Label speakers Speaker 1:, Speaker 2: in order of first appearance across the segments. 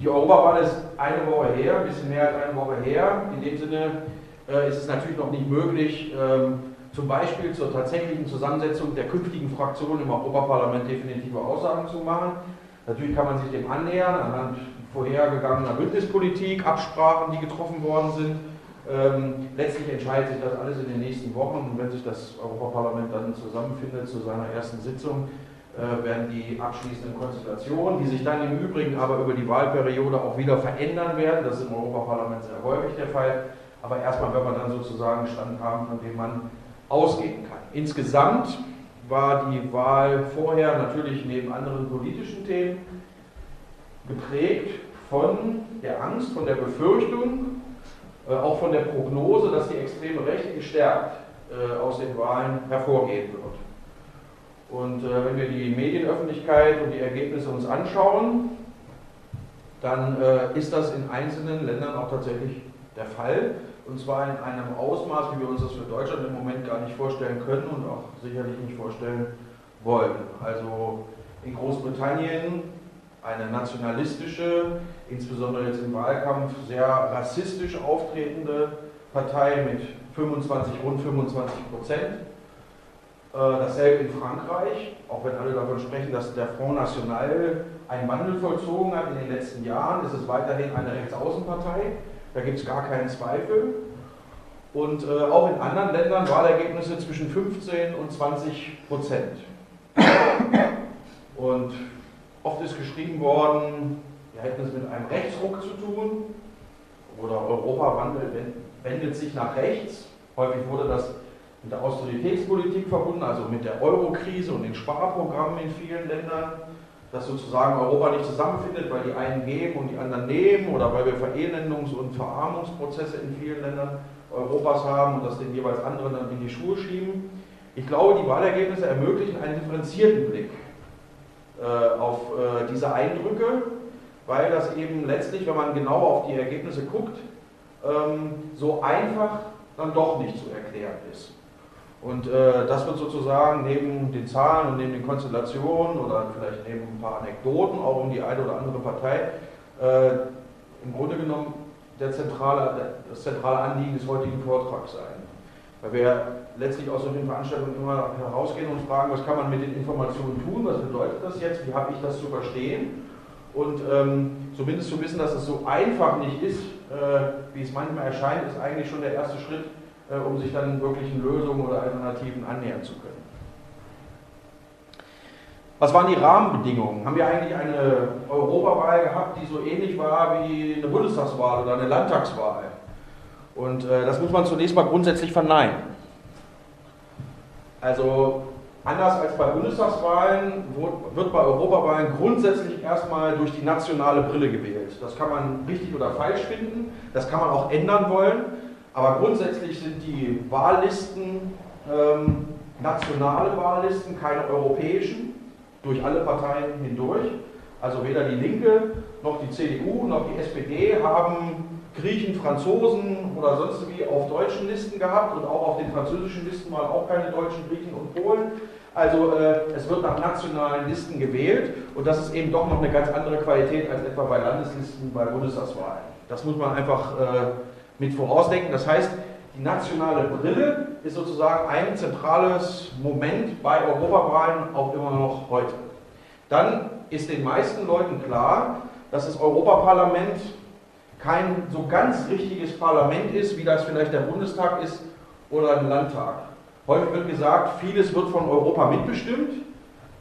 Speaker 1: die Europawahl ist eine Woche her, ein bisschen mehr als eine Woche her. In dem Sinne äh, ist es natürlich noch nicht möglich, ähm, zum Beispiel zur tatsächlichen Zusammensetzung der künftigen Fraktionen im Europaparlament definitive Aussagen zu machen. Natürlich kann man sich dem annähern anhand vorhergegangener Bündnispolitik, Absprachen, die getroffen worden sind. Ähm, letztlich entscheidet sich das alles in den nächsten Wochen und wenn sich das Europaparlament dann zusammenfindet zu seiner ersten Sitzung, werden die abschließenden Konstellationen, die sich dann im Übrigen aber über die Wahlperiode auch wieder verändern werden, das ist im Europaparlament sehr häufig der Fall, aber erstmal wird man dann sozusagen Stand haben, von dem man ausgehen kann. Insgesamt war die Wahl vorher natürlich neben anderen politischen Themen geprägt von der Angst, von der Befürchtung, äh, auch von der Prognose, dass die extreme Rechte gestärkt äh, aus den Wahlen hervorgehen wird. Und äh, wenn wir die Medienöffentlichkeit und die Ergebnisse uns anschauen, dann ist das in einzelnen Ländern auch tatsächlich der Fall. Und zwar in einem Ausmaß, wie wir uns das für Deutschland im Moment gar nicht vorstellen können und auch sicherlich nicht vorstellen wollen. Also in Großbritannien eine nationalistische, insbesondere jetzt im Wahlkampf sehr rassistisch auftretende Partei mit 25, rund 25 Prozent. Äh, dasselbe in Frankreich, auch wenn alle davon sprechen, dass der Front National einen Wandel vollzogen hat in den letzten Jahren, ist es weiterhin eine Rechtsaußenpartei. Da gibt es gar keinen Zweifel. Und äh, auch in anderen Ländern Wahlergebnisse zwischen 15 und 20 Prozent. Und Oft ist geschrieben worden, wir hätten es mit einem Rechtsruck zu tun oder Europa wandelt, wendet sich nach rechts. Häufig wurde das mit der Austeritätspolitik verbunden, also mit der Eurokrise und den Sparprogrammen in vielen Ländern, dass sozusagen Europa nicht zusammenfindet, weil die einen geben und die anderen nehmen oder weil wir Verelendungs- und Verarmungsprozesse in vielen Ländern Europas haben und das den jeweils anderen dann in die Schuhe schieben. Ich glaube, die Wahlergebnisse ermöglichen einen differenzierten Blick äh, auf äh, diese Eindrücke, weil das eben letztlich, wenn man genau auf die Ergebnisse guckt, ähm, so einfach dann doch nicht zu erklären ist. Und äh, das wird sozusagen neben den Zahlen und neben den Konstellationen oder vielleicht neben ein paar Anekdoten auch um die eine oder andere Partei äh, im Grunde genommen der zentrale, das zentrale Anliegen des heutigen Vortrags sein. Weil wir letztlich aus solchen Veranstaltungen immer herausgehen und fragen, was kann man mit den Informationen tun, was bedeutet das jetzt, wie habe ich das zu verstehen und ähm, zumindest zu wissen, dass es so einfach nicht ist, äh, wie es manchmal erscheint, ist eigentlich schon der erste Schritt, um sich dann wirklichen Lösungen oder Alternativen annähern zu können. Was waren die Rahmenbedingungen? Haben wir eigentlich eine Europawahl gehabt, die so ähnlich war wie eine Bundestagswahl oder eine Landtagswahl? Und äh, das muss man zunächst mal grundsätzlich verneinen. Also anders als bei Bundestagswahlen wird bei Europawahlen grundsätzlich erstmal durch die nationale Brille gewählt. Das kann man richtig oder falsch finden, das kann man auch ändern wollen, aber grundsätzlich sind die Wahllisten ähm, nationale Wahllisten, keine europäischen, durch alle Parteien hindurch. Also weder die Linke noch die CDU noch die SPD haben Griechen, Franzosen oder sonst wie auf deutschen Listen gehabt und auch auf den französischen Listen waren auch keine deutschen Griechen und Polen. Also äh, es wird nach nationalen Listen gewählt und das ist eben doch noch eine ganz andere Qualität als etwa bei Landeslisten bei Bundestagswahlen. Das muss man einfach äh, mit vorausdenken. Das heißt, die nationale Brille ist sozusagen ein zentrales Moment bei Europawahlen auch immer noch heute. Dann ist den meisten Leuten klar, dass das Europaparlament kein so ganz richtiges Parlament ist, wie das vielleicht der Bundestag ist oder ein Landtag. Häufig wird gesagt, vieles wird von Europa mitbestimmt,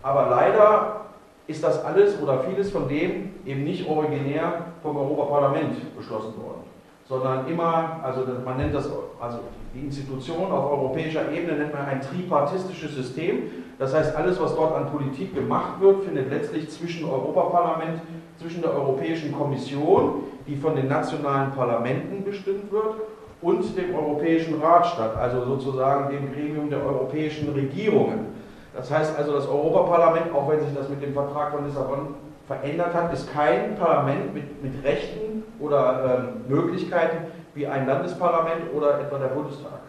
Speaker 1: aber leider ist das alles oder vieles von dem eben nicht originär vom Europaparlament beschlossen worden, sondern immer, also man nennt das, also die Institution auf europäischer Ebene nennt man ein tripartistisches System. Das heißt, alles, was dort an Politik gemacht wird, findet letztlich zwischen Europaparlament, zwischen der Europäischen Kommission, die von den nationalen Parlamenten bestimmt wird, und dem Europäischen Rat statt, also sozusagen dem Gremium der europäischen Regierungen. Das heißt also, das Europaparlament, auch wenn sich das mit dem Vertrag von Lissabon verändert hat, ist kein Parlament mit, mit Rechten oder ähm, Möglichkeiten wie ein Landesparlament oder etwa der Bundestag.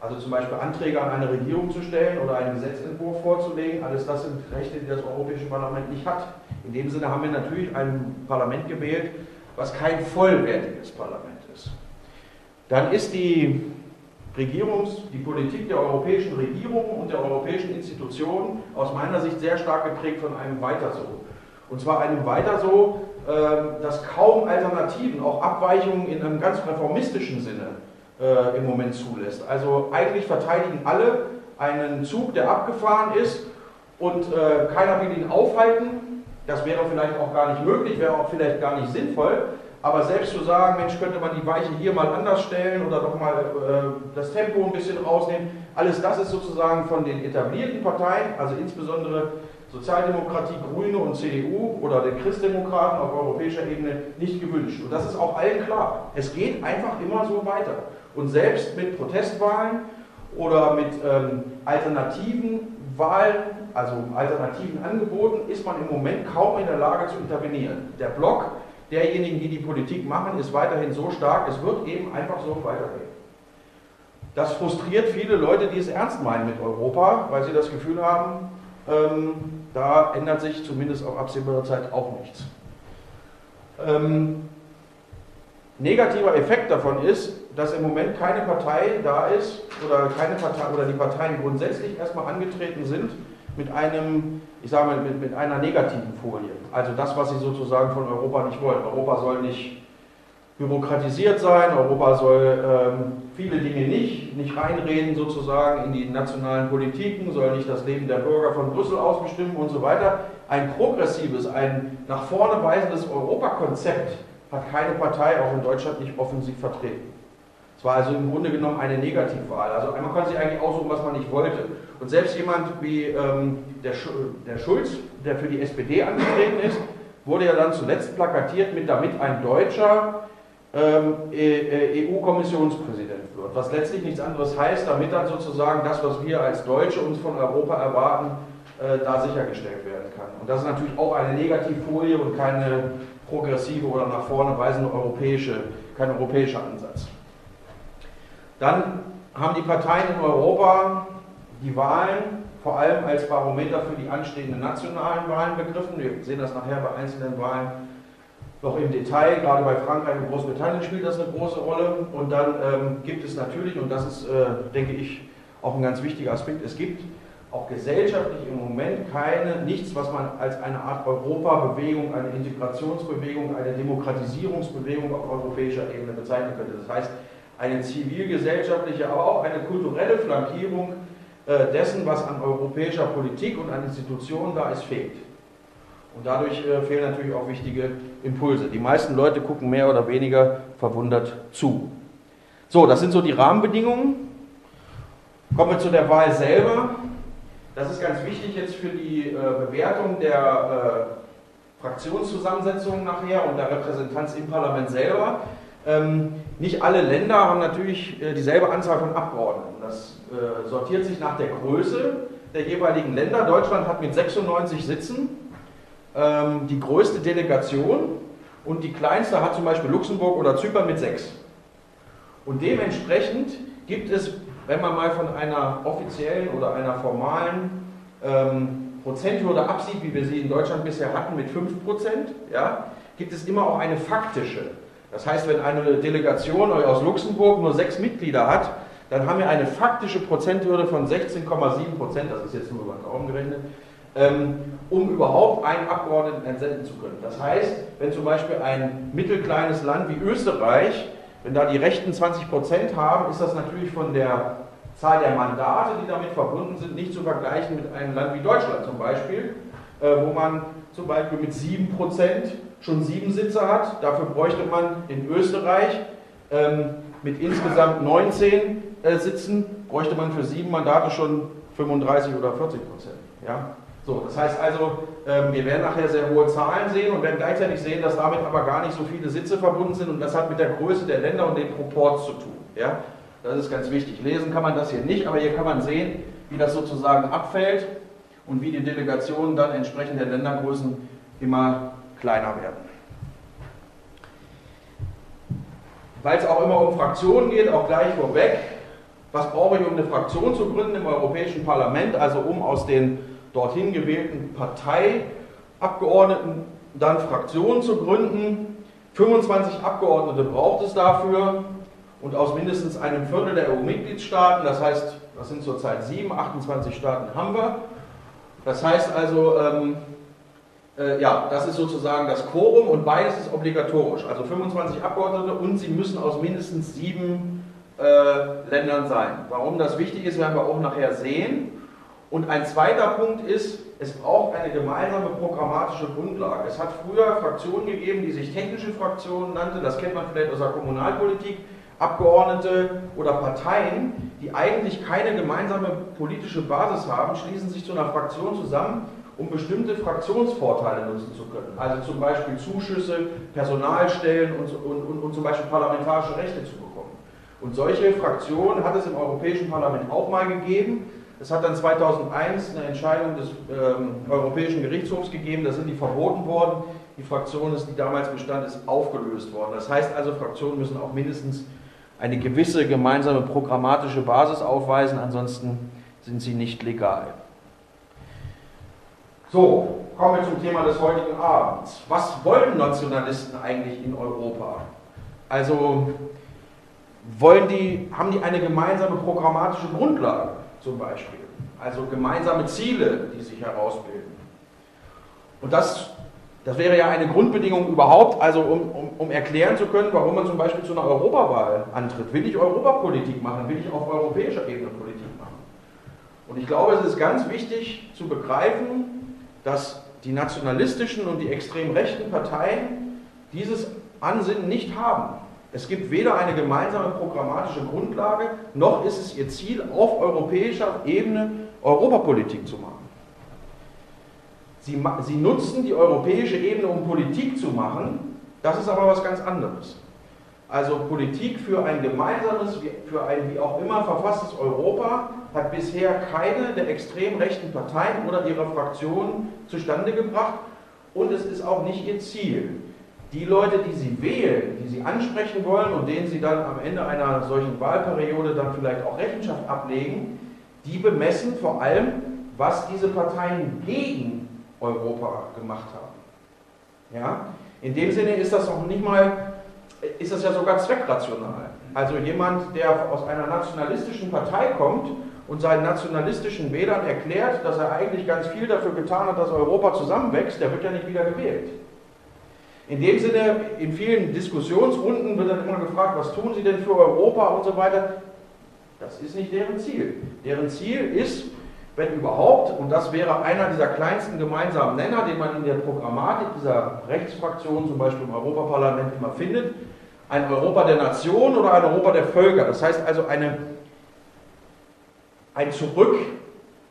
Speaker 1: Also zum Beispiel Anträge an eine Regierung zu stellen oder einen Gesetzentwurf vorzulegen, alles das sind Rechte, die das Europäische Parlament nicht hat. In dem Sinne haben wir natürlich ein Parlament gewählt, was kein vollwertiges Parlament ist. Dann ist die Regierungs-, die Politik der europäischen Regierungen und der europäischen Institutionen aus meiner Sicht sehr stark geprägt von einem Weiter so. Und zwar einem Weiter so, ähm, dass kaum Alternativen, auch Abweichungen in einem ganz reformistischen Sinne äh, im Moment zulässt. Also eigentlich verteidigen alle einen Zug, der abgefahren ist und äh, keiner will ihn aufhalten. Das wäre vielleicht auch gar nicht möglich, wäre auch vielleicht gar nicht sinnvoll. Aber selbst zu sagen, Mensch, könnte man die Weiche hier mal anders stellen oder doch mal äh, das Tempo ein bisschen rausnehmen, alles das ist sozusagen von den etablierten Parteien, also insbesondere Sozialdemokratie, Grüne und CDU oder den Christdemokraten auf europäischer Ebene nicht gewünscht. Und das ist auch allen klar. Es geht einfach immer so weiter. Und selbst mit Protestwahlen oder mit ähm, alternativen Wahlen, also alternativen Angeboten, ist man im Moment kaum in der Lage zu intervenieren. Der Block derjenigen, die die Politik machen, ist weiterhin so stark, es wird eben einfach so weitergehen. Das frustriert viele Leute, die es ernst meinen mit Europa, weil sie das Gefühl haben, ähm, da ändert sich zumindest auf absehbare Zeit auch nichts. Ähm, negativer Effekt davon ist, dass im Moment keine Partei da ist oder keine Partei oder die Parteien grundsätzlich erstmal angetreten sind mit einem, ich sage mal, mit, mit einer negativen Folie. Also das, was sie sozusagen von Europa nicht wollen. Europa soll nicht bürokratisiert sein, Europa soll ähm, viele Dinge nicht, nicht reinreden sozusagen in die nationalen Politiken, soll nicht das Leben der Bürger von Brüssel aus bestimmen und so weiter. Ein progressives, ein nach vorne weisendes Europakonzept hat keine Partei auch in Deutschland nicht offensiv vertreten. Es war also im Grunde genommen eine Negativwahl. Also man konnte sich eigentlich aussuchen, was man nicht wollte. Und selbst jemand wie ähm, der, der Schulz, der für die SPD angetreten ist, wurde ja dann zuletzt plakatiert mit damit ein Deutscher EU-Kommissionspräsident e wird. Was letztlich nichts anderes heißt, damit dann sozusagen das, was wir als Deutsche uns von Europa erwarten, äh, da sichergestellt werden kann. Und das ist natürlich auch eine Negativfolie und keine progressive oder nach vorne weisende europäische, kein europäischer Ansatz. Dann haben die Parteien in Europa die Wahlen vor allem als Barometer für die anstehenden nationalen Wahlen begriffen. Wir sehen das nachher bei einzelnen Wahlen noch im Detail. Gerade bei Frankreich und Großbritannien spielt das eine große Rolle. Und dann ähm, gibt es natürlich, und das ist, äh, denke ich, auch ein ganz wichtiger Aspekt, es gibt auch gesellschaftlich im Moment keine, nichts, was man als eine Art Europabewegung, eine Integrationsbewegung, eine Demokratisierungsbewegung auf europäischer Ebene bezeichnen könnte. Das heißt, eine zivilgesellschaftliche, aber auch eine kulturelle Flankierung äh, dessen, was an europäischer Politik und an Institutionen da ist, fehlt. Und dadurch äh, fehlen natürlich auch wichtige Impulse. Die meisten Leute gucken mehr oder weniger verwundert zu. So, das sind so die Rahmenbedingungen. Kommen wir zu der Wahl selber. Das ist ganz wichtig jetzt für die äh, Bewertung der äh, Fraktionszusammensetzung nachher und der Repräsentanz im Parlament selber. Ähm, nicht alle Länder haben natürlich äh, dieselbe Anzahl von Abgeordneten. Das äh, sortiert sich nach der Größe der jeweiligen Länder. Deutschland hat mit 96 Sitzen ähm, die größte Delegation und die kleinste hat zum Beispiel Luxemburg oder Zypern mit sechs. Und dementsprechend gibt es wenn man mal von einer offiziellen oder einer formalen ähm, Prozenthürde absieht, wie wir sie in Deutschland bisher hatten mit 5%, ja, gibt es immer auch eine faktische. Das heißt, wenn eine Delegation aus Luxemburg nur sechs Mitglieder hat, dann haben wir eine faktische Prozenthürde von 16,7% das ist jetzt nur über den Daumen gerechnet, um überhaupt einen Abgeordneten entsenden zu können. Das heißt, wenn zum Beispiel ein mittelkleines Land wie Österreich wenn da die Rechten 20 Prozent haben, ist das natürlich von der Zahl der Mandate, die damit verbunden sind, nicht zu vergleichen mit einem Land wie Deutschland zum Beispiel, äh, wo man zum Beispiel mit 7 Prozent schon sieben Sitze hat. Dafür bräuchte man in Österreich ähm, mit insgesamt 19 äh, Sitzen, bräuchte man für sieben Mandate schon 35 oder 40 Prozent. Ja? So, das heißt also, ähm, wir werden nachher sehr hohe Zahlen sehen und werden gleichzeitig sehen, dass damit aber gar nicht so viele Sitze verbunden sind und das hat mit der Größe der Länder und den Proports zu tun. Ja? Das ist ganz wichtig. Lesen kann man das hier nicht, aber hier kann man sehen, wie das sozusagen abfällt und wie die Delegationen dann entsprechend der Ländergrößen immer kleiner werden. Weil es auch immer um Fraktionen geht, auch gleich vorweg, Was brauche ich, um eine Fraktion zu gründen im Europäischen Parlament, also um aus den dorthin gewählten Parteiabgeordneten dann Fraktionen zu gründen? 25 Abgeordnete braucht es dafür und aus mindestens einem Viertel der EU-Mitgliedstaaten, das heißt, das sind zurzeit 7, 28 Staaten haben wir. Das heißt also, ähm, äh, ja, das ist sozusagen das Quorum und beides ist obligatorisch. Also 25 Abgeordnete und sie müssen aus mindestens sieben äh, Ländern sein. Warum das wichtig ist, werden wir auch nachher sehen. Und ein zweiter Punkt ist, es braucht eine gemeinsame programmatische Grundlage. Es hat früher Fraktionen gegeben, die sich technische Fraktionen nannten, das kennt man vielleicht aus der Kommunalpolitik, Abgeordnete oder Parteien, die eigentlich keine gemeinsame politische Basis haben, schließen sich zu einer Fraktion zusammen, um bestimmte Fraktionsvorteile nutzen zu können. Also zum Beispiel Zuschüsse, Personalstellen und, und, und, und zum Beispiel parlamentarische Rechte zu bekommen. Und solche Fraktionen hat es im Europäischen Parlament auch mal gegeben. Es hat dann 2001 eine Entscheidung des ähm, Europäischen Gerichtshofs gegeben, da sind die verboten worden. Die Fraktion, die damals bestand, ist aufgelöst worden. Das heißt also, Fraktionen müssen auch mindestens eine gewisse gemeinsame programmatische Basis aufweisen, ansonsten sind sie nicht legal. So, kommen wir zum Thema des heutigen Abends. Was wollen Nationalisten eigentlich in Europa? Also wollen die, haben die eine gemeinsame programmatische Grundlage zum Beispiel? Also gemeinsame Ziele, die sich herausbilden. Und das das wäre ja eine Grundbedingung überhaupt, also um, um, um, erklären zu können, warum man zum Beispiel zu einer Europawahl antritt. Will ich Europapolitik machen? Will ich auf europäischer Ebene Politik machen? Und ich glaube, es ist ganz wichtig zu begreifen, dass die nationalistischen und die extrem rechten Parteien dieses Ansinnen nicht haben. Es gibt weder eine gemeinsame programmatische Grundlage, noch ist es ihr Ziel, auf europäischer Ebene Europapolitik zu machen. Sie, sie nutzen die europäische Ebene, um Politik zu machen. Das ist aber was ganz anderes. Also Politik für ein gemeinsames, für ein wie auch immer verfasstes Europa hat bisher keine der extrem rechten Parteien oder ihrer Fraktionen zustande gebracht und es ist auch nicht ihr Ziel. Die Leute, die sie wählen, die sie ansprechen wollen und denen sie dann am Ende einer solchen Wahlperiode dann vielleicht auch Rechenschaft ablegen, die bemessen vor allem, was diese Parteien gegen Europa gemacht haben. Ja? In dem Sinne ist das noch nicht mal, ist das ja sogar zweckrational. Also jemand, der aus einer nationalistischen Partei kommt und seinen nationalistischen Wählern erklärt, dass er eigentlich ganz viel dafür getan hat, dass Europa zusammenwächst, der wird ja nicht wieder gewählt. In dem Sinne, in vielen Diskussionsrunden wird dann immer gefragt, was tun Sie denn für Europa und so weiter. Das ist nicht deren Ziel. Deren Ziel ist, wenn überhaupt, und das wäre einer dieser kleinsten gemeinsamen Nenner, den man in der Programmatik dieser Rechtsfraktion, zum Beispiel im Europaparlament, immer findet, ein Europa der Nation oder ein Europa der Völker. Das heißt also eine, ein Zurück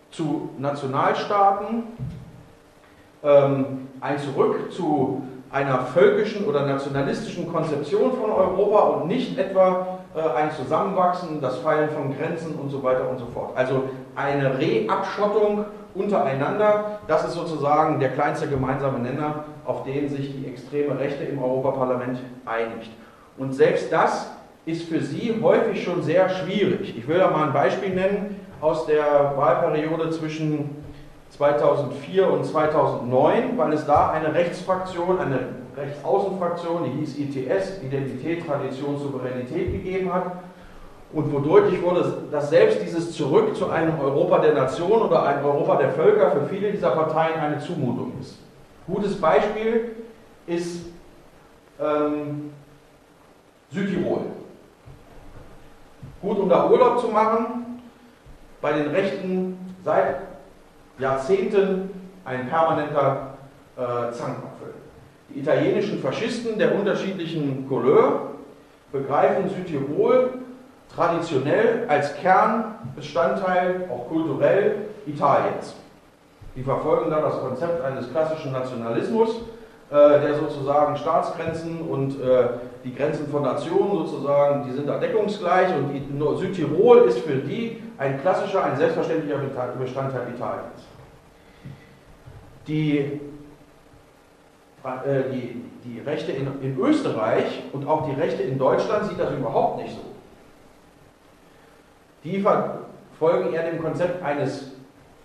Speaker 1: zu Nationalstaaten, ähm, ein Zurück zu einer völkischen oder nationalistischen Konzeption von Europa und nicht etwa äh, ein Zusammenwachsen, das Fallen von Grenzen und so weiter und so fort. Also eine Reabschottung untereinander, das ist sozusagen der kleinste gemeinsame Nenner, auf den sich die extreme Rechte im Europaparlament einigt. Und selbst das ist für sie häufig schon sehr schwierig. Ich will da mal ein Beispiel nennen aus der Wahlperiode zwischen 2004 und 2009, weil es da eine Rechtsfraktion, eine Rechtsaußenfraktion, die hieß ITS, Identität, Tradition, Souveränität gegeben hat und wo deutlich wurde, dass selbst dieses Zurück zu einem Europa der Nation oder einem Europa der Völker für viele dieser Parteien eine Zumutung ist. Gutes Beispiel ist ähm, Südtirol. Gut, um da Urlaub zu machen, bei den Rechten seit Jahrzehnten ein permanenter äh, Zankapfel. Die italienischen Faschisten der unterschiedlichen Couleur begreifen Südtirol traditionell als Kernbestandteil, auch kulturell, Italiens. Die verfolgen da das Konzept eines klassischen Nationalismus, äh, der sozusagen Staatsgrenzen und äh, die Grenzen von Nationen sozusagen, die sind da deckungsgleich und die, Südtirol ist für die ein klassischer, ein selbstverständlicher Bestandteil Italiens. Die, äh, die, die Rechte in, in Österreich und auch die Rechte in Deutschland sieht das überhaupt nicht so. die folgen eher dem Konzept eines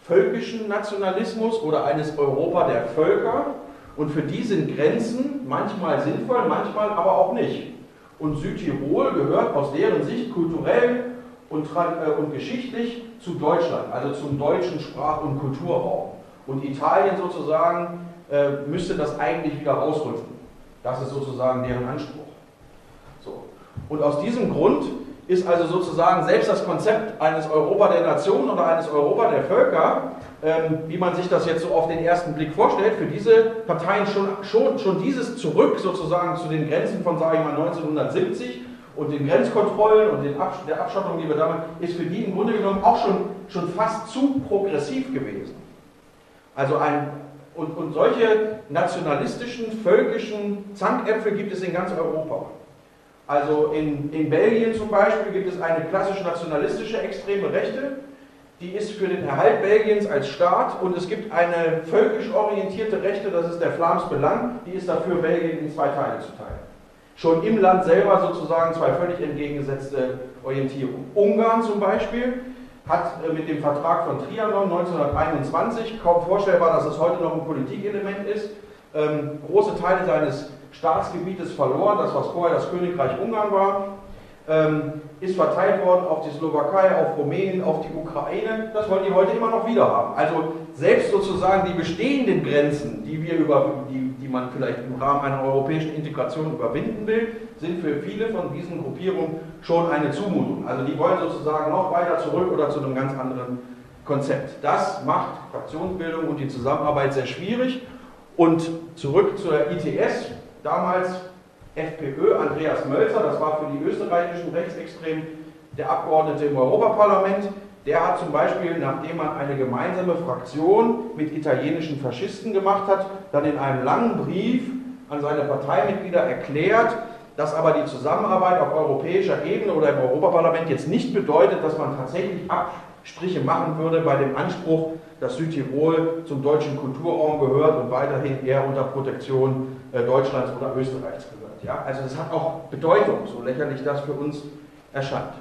Speaker 1: völkischen Nationalismus oder eines Europa der Völker. Und für die sind Grenzen manchmal sinnvoll, manchmal aber auch nicht. Und Südtirol gehört aus deren Sicht kulturell und, äh, und geschichtlich zu Deutschland, also zum deutschen Sprach- und Kulturraum. Und Italien sozusagen äh, müsste das eigentlich wieder rausrücken. Das ist sozusagen deren Anspruch. So. Und aus diesem Grund ist also sozusagen selbst das Konzept eines Europa der Nationen oder eines Europa der Völker, ähm, wie man sich das jetzt so auf den ersten Blick vorstellt, für diese Parteien schon, schon, schon dieses zurück sozusagen zu den Grenzen von, sage ich mal, 1970 und den Grenzkontrollen und den Absch der Abschottung, die wir damit, ist für die im Grunde genommen auch schon, schon fast zu progressiv gewesen. Also ein, und, und solche nationalistischen, völkischen Zankäpfel gibt es in ganz Europa. Also in, in Belgien zum Beispiel gibt es eine klassisch nationalistische extreme Rechte, die ist für den Erhalt Belgiens als Staat und es gibt eine völkisch orientierte Rechte, das ist der Flams Belang, die ist dafür, Belgien in zwei Teile zu teilen. Schon im Land selber sozusagen zwei völlig entgegengesetzte Orientierungen. Ungarn zum Beispiel hat äh, mit dem Vertrag von Trianon 1921, kaum vorstellbar, dass es heute noch ein Politikelement ist, ähm, große Teile seines Staatsgebietes verloren, das was vorher das Königreich Ungarn war, ähm, ist verteilt worden auf die Slowakei, auf Rumänien, auf die Ukraine. Das wollen die heute immer noch wieder haben. Also selbst sozusagen die bestehenden Grenzen, die wir über, die, die man vielleicht im Rahmen einer europäischen Integration überwinden will, sind für viele von diesen Gruppierungen schon eine Zumutung. Also die wollen sozusagen noch weiter zurück oder zu einem ganz anderen Konzept. Das macht Fraktionsbildung und die Zusammenarbeit sehr schwierig. Und zurück zur ITS, damals FPÖ, Andreas Mölzer, das war für die österreichischen Rechtsextremen der Abgeordnete im Europaparlament, der hat zum Beispiel, nachdem man eine gemeinsame Fraktion mit italienischen Faschisten gemacht hat, dann in einem langen Brief an seine Parteimitglieder erklärt, dass aber die Zusammenarbeit auf europäischer Ebene oder im Europaparlament jetzt nicht bedeutet, dass man tatsächlich Abstriche machen würde bei dem Anspruch, dass Südtirol zum deutschen Kulturraum gehört und weiterhin eher unter Protektion äh, Deutschlands oder Österreichs gehört. Ja? Also das hat auch Bedeutung, so lächerlich das für uns erscheint.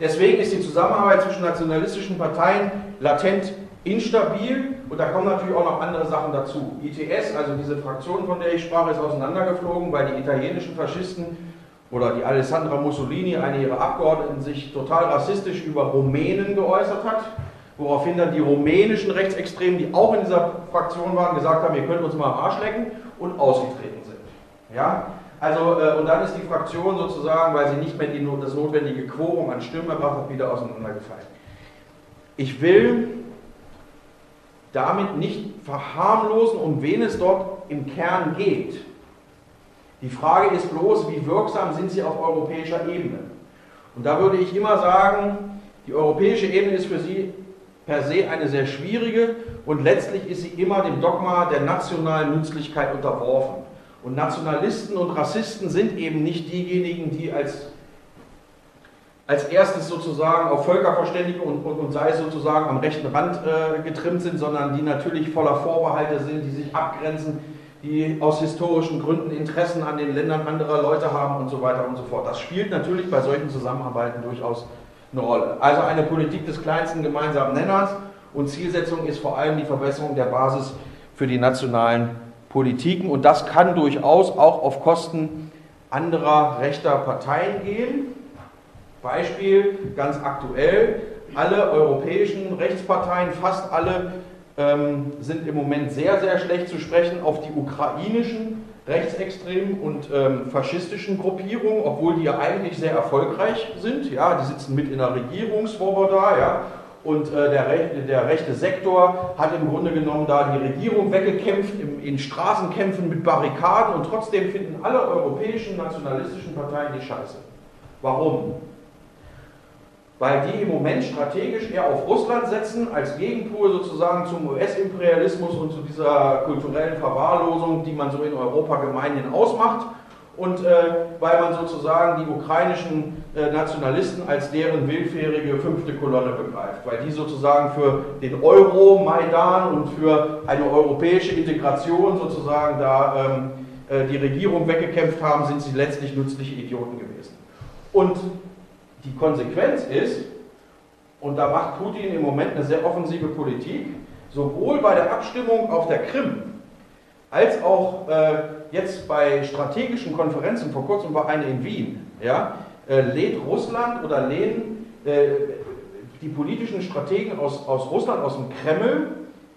Speaker 1: Deswegen ist die Zusammenarbeit zwischen nationalistischen Parteien latent instabil und da kommen natürlich auch noch andere Sachen dazu. ITS, also diese Fraktion, von der ich sprach, ist auseinandergeflogen, weil die italienischen Faschisten oder die Alessandra Mussolini, eine ihrer Abgeordneten, sich total rassistisch über Rumänen geäußert hat woraufhin dann die rumänischen Rechtsextremen, die auch in dieser Fraktion waren, gesagt haben, ihr könnt uns mal am Arsch lecken und ausgetreten. Ja? Also, äh, und dann ist die Fraktion sozusagen, weil sie nicht mehr die, das notwendige Quorum an Stimmen erbracht hat, wieder auseinandergefallen. Ich will damit nicht verharmlosen, um wen es dort im Kern geht. Die Frage ist bloß, wie wirksam sind sie auf europäischer Ebene? Und da würde ich immer sagen, die europäische Ebene ist für sie per se eine sehr schwierige und letztlich ist sie immer dem Dogma der nationalen Nützlichkeit unterworfen. Und Nationalisten und Rassisten sind eben nicht diejenigen, die als, als erstes sozusagen auf Völkerverständigung und, und, und sei es sozusagen am rechten Rand äh, getrimmt sind, sondern die natürlich voller Vorbehalte sind, die sich abgrenzen, die aus historischen Gründen Interessen an den Ländern anderer Leute haben und so weiter und so fort. Das spielt natürlich bei solchen Zusammenarbeiten durchaus eine Rolle. Also eine Politik des kleinsten gemeinsamen Nenners und Zielsetzung ist vor allem die Verbesserung der Basis für die nationalen Politiken und das kann durchaus auch auf Kosten anderer rechter Parteien gehen. Beispiel ganz aktuell, alle europäischen Rechtsparteien, fast alle, ähm, sind im Moment sehr, sehr schlecht zu sprechen auf die ukrainischen rechtsextremen und ähm, faschistischen Gruppierungen, obwohl die ja eigentlich sehr erfolgreich sind. Ja, die sitzen mit in der Regierungswoboda, ja, und äh, der, rechte, der, rechte Sektor hat im Grunde genommen da die Regierung weggekämpft im, in Straßenkämpfen mit Barrikaden und trotzdem finden alle europäischen nationalistischen Parteien die Scheiße. Warum? weil die im Moment strategisch eher auf Russland setzen, als Gegenpol sozusagen zum US-Imperialismus und zu dieser kulturellen Verwahrlosung, die man so in Europa gemeinhin ausmacht. Und äh, weil man sozusagen die ukrainischen äh, Nationalisten als deren willfährige fünfte Kolonne begreift, weil die sozusagen für den Euro-Maidan und für eine europäische Integration sozusagen da ähm, äh, die Regierung weggekämpft haben, sind sie letztlich nützliche Idioten gewesen. Und Die Konsequenz ist, und da macht Putin im Moment eine sehr offensive Politik, sowohl bei der Abstimmung auf der Krim als auch äh, jetzt bei strategischen Konferenzen, vor kurzem war eine in Wien, ja, äh, lädt Russland oder lehnen äh, die politischen Strategen aus, aus Russland, aus dem Kreml,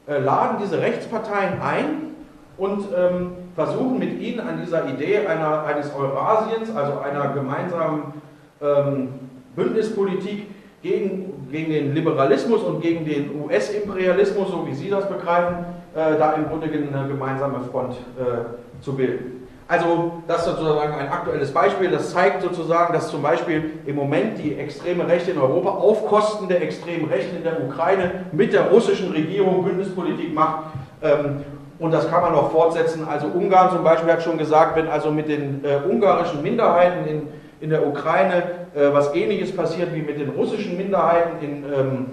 Speaker 1: äh, laden diese Rechtsparteien ein und ähm, versuchen mit ihnen an dieser Idee einer, eines Eurasiens, also einer gemeinsamen ähm, Bündnispolitik gegen, gegen den Liberalismus und gegen den US-Imperialismus, so wie Sie das begreifen, äh, da im Grunde eine gemeinsame Front äh, zu bilden. Also das ist sozusagen ein aktuelles Beispiel, das zeigt sozusagen, dass zum Beispiel im Moment die extreme Rechte in Europa auf Kosten der extremen Rechten in der Ukraine mit der russischen Regierung Bündnispolitik macht. Ähm, und das kann man noch fortsetzen. Also Ungarn zum Beispiel hat schon gesagt, wenn also mit den äh, ungarischen Minderheiten in, in der Ukraine äh, was ähnliches passiert wie mit den russischen Minderheiten in, ähm,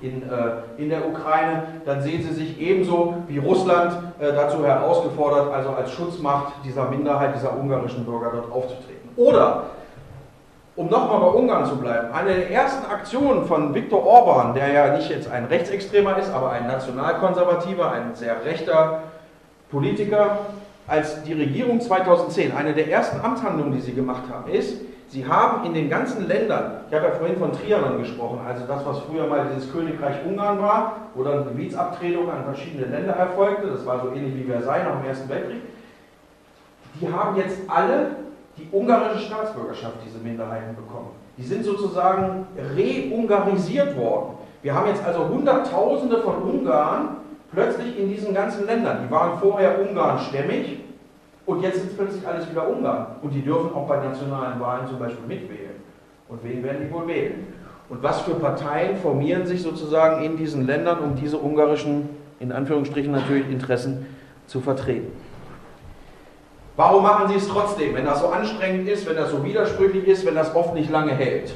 Speaker 1: in, äh, in der Ukraine, dann sehen sie sich ebenso wie Russland äh, dazu herausgefordert, also als Schutzmacht dieser Minderheit, dieser ungarischen Bürger dort aufzutreten. Oder, um nochmal bei Ungarn zu bleiben, eine der ersten Aktionen von Viktor Orban, der ja nicht jetzt ein Rechtsextremer ist, aber ein Nationalkonservativer, ein sehr rechter Politiker, als die Regierung 2010, eine der ersten Amtshandlungen, die sie gemacht haben, ist, Sie haben in den ganzen Ländern, ich habe ja vorhin von Trianon gesprochen, also das, was früher mal dieses Königreich Ungarn war, wo dann Gebietsabtretungen an verschiedene Länder erfolgte, das war so ähnlich wie Versailles nach dem Ersten Weltkrieg, die haben jetzt alle die ungarische Staatsbürgerschaft, diese Minderheiten bekommen. Die sind sozusagen re-ungarisiert worden. Wir haben jetzt also Hunderttausende von Ungarn plötzlich in diesen ganzen Ländern. Die waren vorher ungarnstämmig und jetzt ist plötzlich alles wieder Ungarn. Und die dürfen auch bei nationalen Wahlen zum Beispiel mitwählen. Und wen werden die wohl wählen? Und was für Parteien formieren sich sozusagen in diesen Ländern, um diese ungarischen, in Anführungsstrichen natürlich, Interessen zu vertreten? Warum machen sie es trotzdem, wenn das so anstrengend ist, wenn das so widersprüchlich ist, wenn das oft nicht lange hält?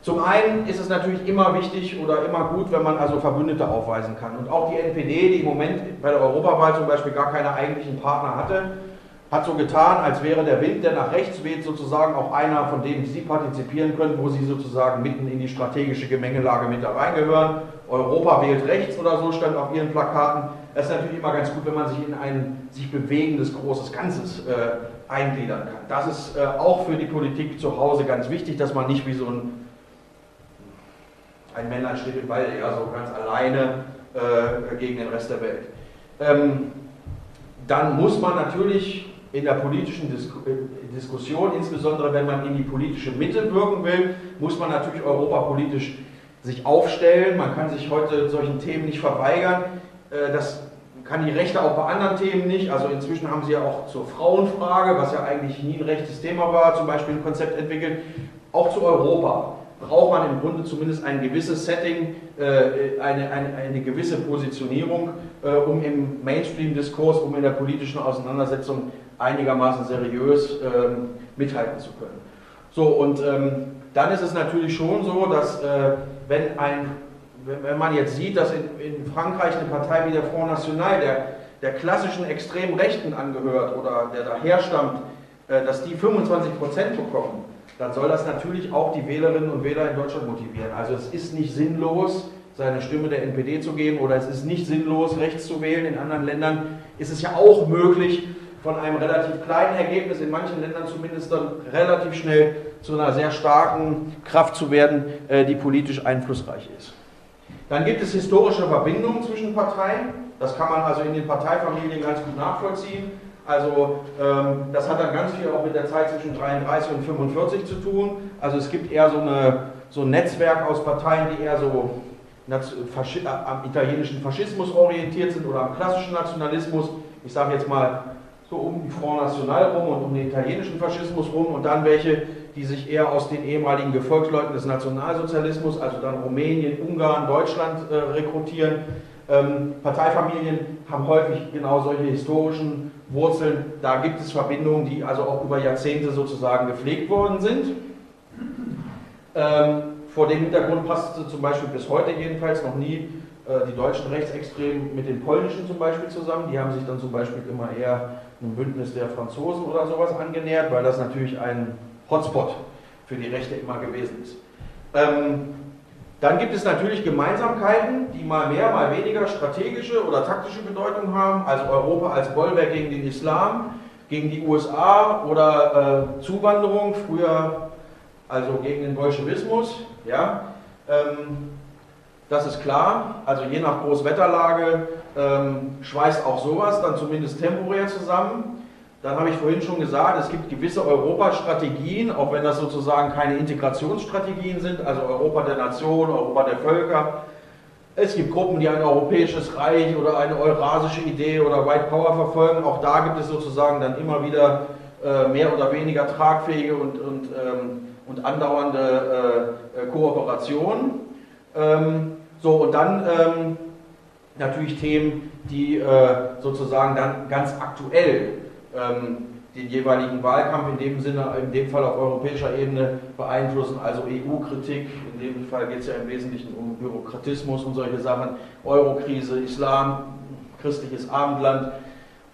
Speaker 1: Zum einen ist es natürlich immer wichtig oder immer gut, wenn man also Verbündete aufweisen kann. Und auch die NPD, die im Moment bei der Europawahl zum Beispiel gar keine eigentlichen Partner hatte, hat so getan, als wäre der Wind, der nach rechts weht, sozusagen auch einer, von dem Sie partizipieren können, wo Sie sozusagen mitten in die strategische Gemengelage mit da reingehören. Europa wählt rechts oder so, stand auf Ihren Plakaten. Das ist natürlich immer ganz gut, wenn man sich in ein sich bewegendes großes Ganzes äh, eingliedern kann. Das ist äh, auch für die Politik zu Hause ganz wichtig, dass man nicht wie so ein, ein Männlein steht im Wald, eher so ganz alleine äh, gegen den Rest der Welt. Ähm, dann muss man natürlich in der politischen äh, Diskussion, insbesondere wenn man in die politische Mitte wirken will, muss man natürlich europapolitisch sich aufstellen. Man kann sich heute solchen Themen nicht verweigern. Äh, das kann die Rechte auch bei anderen Themen nicht. Also inzwischen haben sie ja auch zur Frauenfrage, was ja eigentlich nie ein rechtes Thema war, zum Beispiel ein Konzept entwickelt, auch zu Europa braucht man im Grunde zumindest ein gewisses Setting, äh, eine, eine, eine gewisse Positionierung, um im Mainstream-Diskurs, um in der politischen Auseinandersetzung einigermaßen seriös ähm, mithalten zu können. So, und ähm, dann ist es natürlich schon so, dass äh, wenn, ein, wenn, man jetzt sieht, dass in, in, Frankreich eine Partei wie der Front National, der, der klassischen extremen Rechten angehört oder der daher stammt, äh, dass die 25 Prozent bekommen, dann soll das natürlich auch die Wählerinnen und Wähler in Deutschland motivieren. Also es ist nicht sinnlos, seine Stimme der NPD zu geben oder es ist nicht sinnlos, rechts zu wählen. In anderen Ländern ist es ja auch möglich, von einem relativ kleinen Ergebnis, in manchen Ländern zumindest dann relativ schnell zu einer sehr starken Kraft zu werden, äh, die politisch einflussreich ist. Dann gibt es historische Verbindungen zwischen Parteien. Das kann man also in den Parteifamilien ganz gut nachvollziehen. Also ähm, das hat dann ganz viel auch mit der Zeit zwischen 33 und 45 zu tun. Also es gibt eher so, eine, so ein Netzwerk aus Parteien, die eher so Faschi am italienischen Faschismus orientiert sind oder am klassischen Nationalismus. Ich sage jetzt mal so um die Front National rum und um den italienischen Faschismus rum und dann welche, die sich eher aus den ehemaligen Gefolgsleuten des Nationalsozialismus, also dann Rumänien, Ungarn, Deutschland äh, rekrutieren. Ähm, Parteifamilien haben häufig genau solche historischen Wurzeln. Da gibt es Verbindungen, die also auch über Jahrzehnte sozusagen gepflegt worden sind. Ähm, vor dem Hintergrund passte zum Beispiel bis heute jedenfalls noch nie die deutschen Rechtsextremen mit den polnischen zum Beispiel zusammen. Die haben sich dann zum Beispiel immer eher einem Bündnis der Franzosen oder sowas angenähert, weil das natürlich ein Hotspot für die Rechte immer gewesen ist. Ähm, dann gibt es natürlich Gemeinsamkeiten, die mal mehr, mal weniger strategische oder taktische Bedeutung haben. Also Europa als Bollwerk gegen den Islam, gegen die USA oder äh, Zuwanderung, früher also gegen den Bolschewismus. Ja. Ähm, das ist klar. Also je nach Großwetterlage ähm, schweißt auch sowas dann zumindest temporär zusammen. Dann habe ich vorhin schon gesagt, es gibt gewisse Europastrategien, auch wenn das sozusagen keine Integrationsstrategien sind, also Europa der Nation, Europa der Völker. Es gibt Gruppen, die ein europäisches Reich oder eine eurasische Idee oder White Power verfolgen. Auch da gibt es sozusagen dann immer wieder äh, mehr oder weniger tragfähige und, und, ähm, und andauernde äh, Kooperationen. Ähm, so, und dann ähm, natürlich Themen, die äh, sozusagen dann ganz aktuell ähm, den jeweiligen Wahlkampf in dem Sinne, in dem Fall auf europäischer Ebene beeinflussen, also EU-Kritik, in dem Fall geht es ja im Wesentlichen um Bürokratismus und solche Sachen, Eurokrise, Islam, christliches Abendland,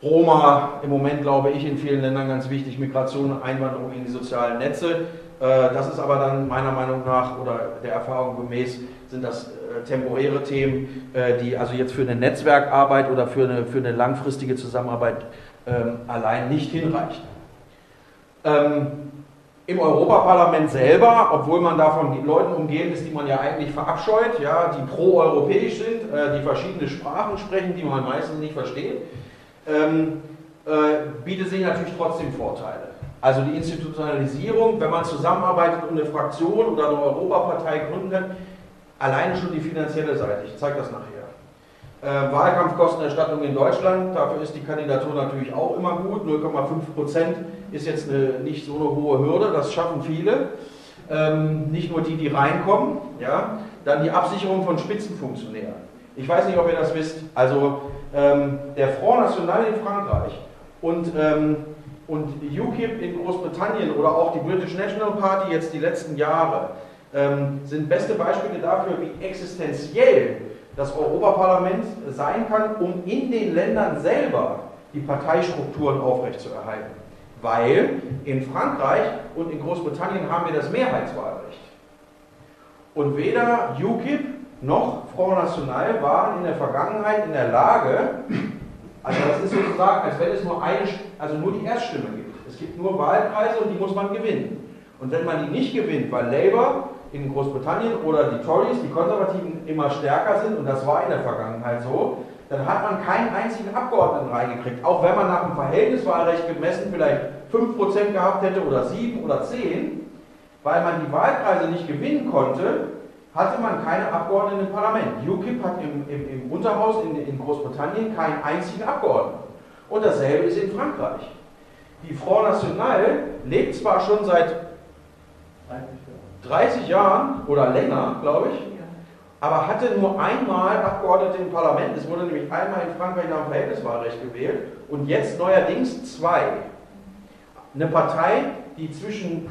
Speaker 1: Roma, im Moment glaube ich in vielen Ländern ganz wichtig, Migration, Einwanderung in die sozialen Netze. Äh, das ist aber dann meiner Meinung nach oder der Erfahrung gemäß sind das äh, temporäre Themen, äh, die also jetzt für eine Netzwerkarbeit oder für eine, für eine langfristige Zusammenarbeit ähm, allein nicht hinreichen. Ähm, Im Europaparlament selber, obwohl man da von Leuten umgeben ist, die man ja eigentlich verabscheut, ja, die pro-europäisch sind, äh, die verschiedene Sprachen sprechen, die man meistens nicht versteht, ähm, äh, bietet sich natürlich trotzdem Vorteile. Also die Institutionalisierung, wenn man zusammenarbeitet und eine Fraktion oder eine Europapartei gründen kann, alleine schon die finanzielle Seite. Ich zeige das nachher. Äh, Wahlkampfkostenerstattung in Deutschland, dafür ist die Kandidatur natürlich auch immer gut. 0,5 Prozent ist jetzt eine, nicht so eine hohe Hürde, das schaffen viele. Ähm, nicht nur die, die reinkommen. Ja. Dann die Absicherung von Spitzenfunktionären. Ich weiß nicht, ob ihr das wisst. Also ähm, der Front National in Frankreich und, ähm, und UKIP in Großbritannien oder auch die British National Party jetzt die letzten Jahre ähm, sind beste Beispiele dafür, wie existenziell das Europaparlament sein kann, um in den Ländern selber die Parteistrukturen aufrechtzuerhalten. Weil in Frankreich und in Großbritannien haben wir das Mehrheitswahlrecht. Und weder UKIP noch Front National waren in der Vergangenheit in der Lage, also das ist sozusagen, als wenn es nur eine, also nur die Erststimme gibt. Es gibt nur Wahlkreise und die muss man gewinnen. Und wenn man die nicht gewinnt, weil Labour in Großbritannien oder die Tories, die Konservativen, immer stärker sind, und das war in der Vergangenheit so, dann hat man keinen einzigen Abgeordneten reingekriegt. Auch wenn man nach dem Verhältniswahlrecht gemessen vielleicht 5% gehabt hätte oder 7 oder 10, weil man die Wahlkreise nicht gewinnen konnte, hatte man keine Abgeordneten im Parlament. UKIP hat im, im, im Unterhaus in, in Großbritannien keinen einzigen Abgeordneten. Und dasselbe ist in Frankreich. Die Front National lebt zwar schon seit 30 Jahren oder länger, glaube ich, aber hatte nur einmal Abgeordnete im Parlament. Es wurde nämlich einmal in Frankreich nach dem Verhältniswahlrecht gewählt und jetzt neuerdings zwei. Eine Partei, die zwischen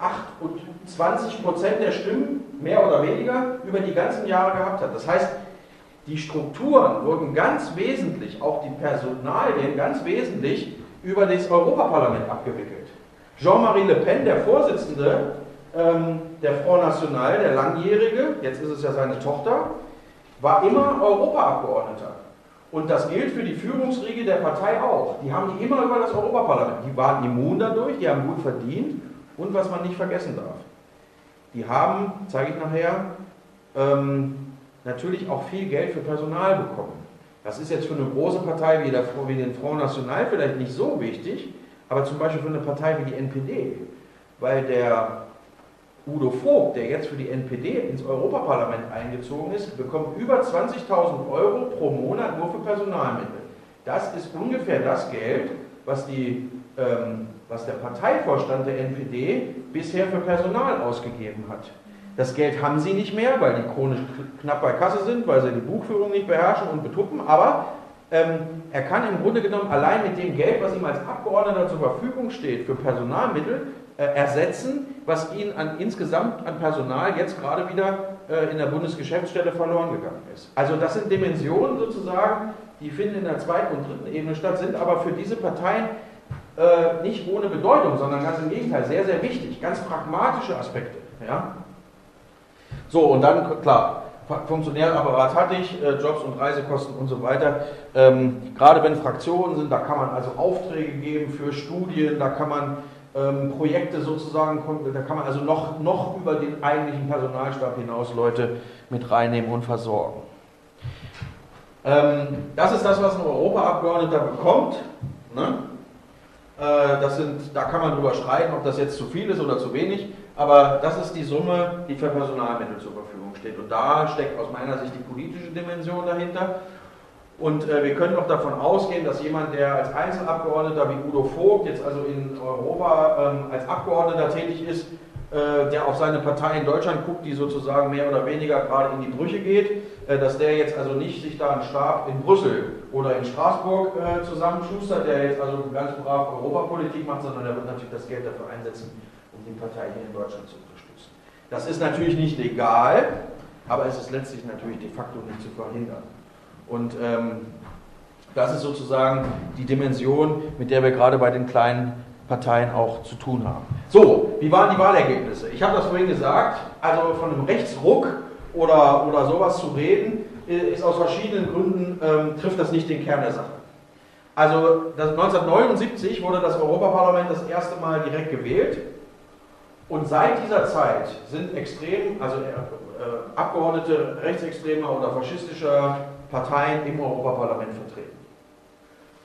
Speaker 1: 8 und 20 Prozent der Stimmen, mehr oder weniger, über die ganzen Jahre gehabt hat. Das heißt, die Strukturen wurden ganz wesentlich, auch die Personalien ganz wesentlich über das Europaparlament abgewickelt. Jean-Marie Le Pen, der Vorsitzende ähm, der Front National, der Langjährige, jetzt ist es ja seine Tochter, war immer Europaabgeordneter. Und das gilt für die Führungsriege der Partei auch. Die haben die immer über das Europaparlament. Die waren immun dadurch, die haben gut verdient. Und was man nicht vergessen darf, die haben, zeige ich nachher, ähm, natürlich auch viel Geld für Personal bekommen. Das ist jetzt für eine große Partei wie, der, wie den Front National vielleicht nicht so wichtig, aber zum Beispiel für eine Partei wie die NPD, weil der Udo Vogt, der jetzt für die NPD ins Europaparlament eingezogen ist, bekommt über 20.000 Euro pro Monat nur für Personalmittel. Das ist ungefähr das Geld, was, die, ähm, was der Parteivorstand der NPD bisher für Personal ausgegeben hat. Das Geld haben sie nicht mehr, weil die chronisch knapp bei Kasse sind, weil sie die Buchführung nicht beherrschen und betuppen, aber ähm, er kann im Grunde genommen allein mit dem Geld, was ihm als Abgeordneter zur Verfügung steht für Personalmittel, ersetzen, was ihnen an, insgesamt an Personal jetzt gerade wieder äh, in der Bundesgeschäftsstelle verloren gegangen ist. Also das sind Dimensionen sozusagen, die finden in der zweiten und dritten Ebene statt, sind aber für diese Parteien äh, nicht ohne Bedeutung, sondern ganz im Gegenteil, sehr, sehr wichtig, ganz pragmatische Aspekte. Ja? So, und dann, klar, Funktionärapparat hatte ich, äh, Jobs und Reisekosten und so weiter. Ähm, gerade wenn Fraktionen sind, da kann man also Aufträge geben für Studien, da kann man ähm, Projekte sozusagen, da kann man also noch, noch über den eigentlichen Personalstab hinaus Leute mit reinnehmen und versorgen. Ähm, das ist das, was ein Europaabgeordneter bekommt. Ne? Äh, das sind, da kann man drüber streiten, ob das jetzt zu viel ist oder zu wenig, aber das ist die Summe, die für Personalmittel zur Verfügung steht. Und da steckt aus meiner Sicht die politische Dimension dahinter. Und äh, wir können auch davon ausgehen, dass jemand, der als Einzelabgeordneter wie Udo Vogt jetzt also in Europa ähm, als Abgeordneter tätig ist, äh, der auf seine Partei in Deutschland guckt, die sozusagen mehr oder weniger gerade in die Brüche geht, äh, dass der jetzt also nicht sich da einen Stab in Brüssel oder in Straßburg äh, zusammenschustert, der jetzt also ganz brav Europapolitik macht, sondern der wird natürlich das Geld dafür einsetzen, um die Partei hier in Deutschland zu unterstützen. Das ist natürlich nicht legal, aber es ist letztlich natürlich de facto nicht zu verhindern. Und ähm, das ist sozusagen die Dimension, mit der wir gerade bei den kleinen Parteien auch zu tun haben. So, wie waren die Wahlergebnisse? Ich habe das vorhin gesagt, also von einem Rechtsruck oder, oder sowas zu reden, ist aus verschiedenen Gründen, ähm, trifft das nicht den Kern der Sache. Also 1979 wurde das Europaparlament das erste Mal direkt gewählt und seit dieser Zeit sind extrem, also äh, Abgeordnete rechtsextremer oder faschistischer Parteien im Europaparlament vertreten.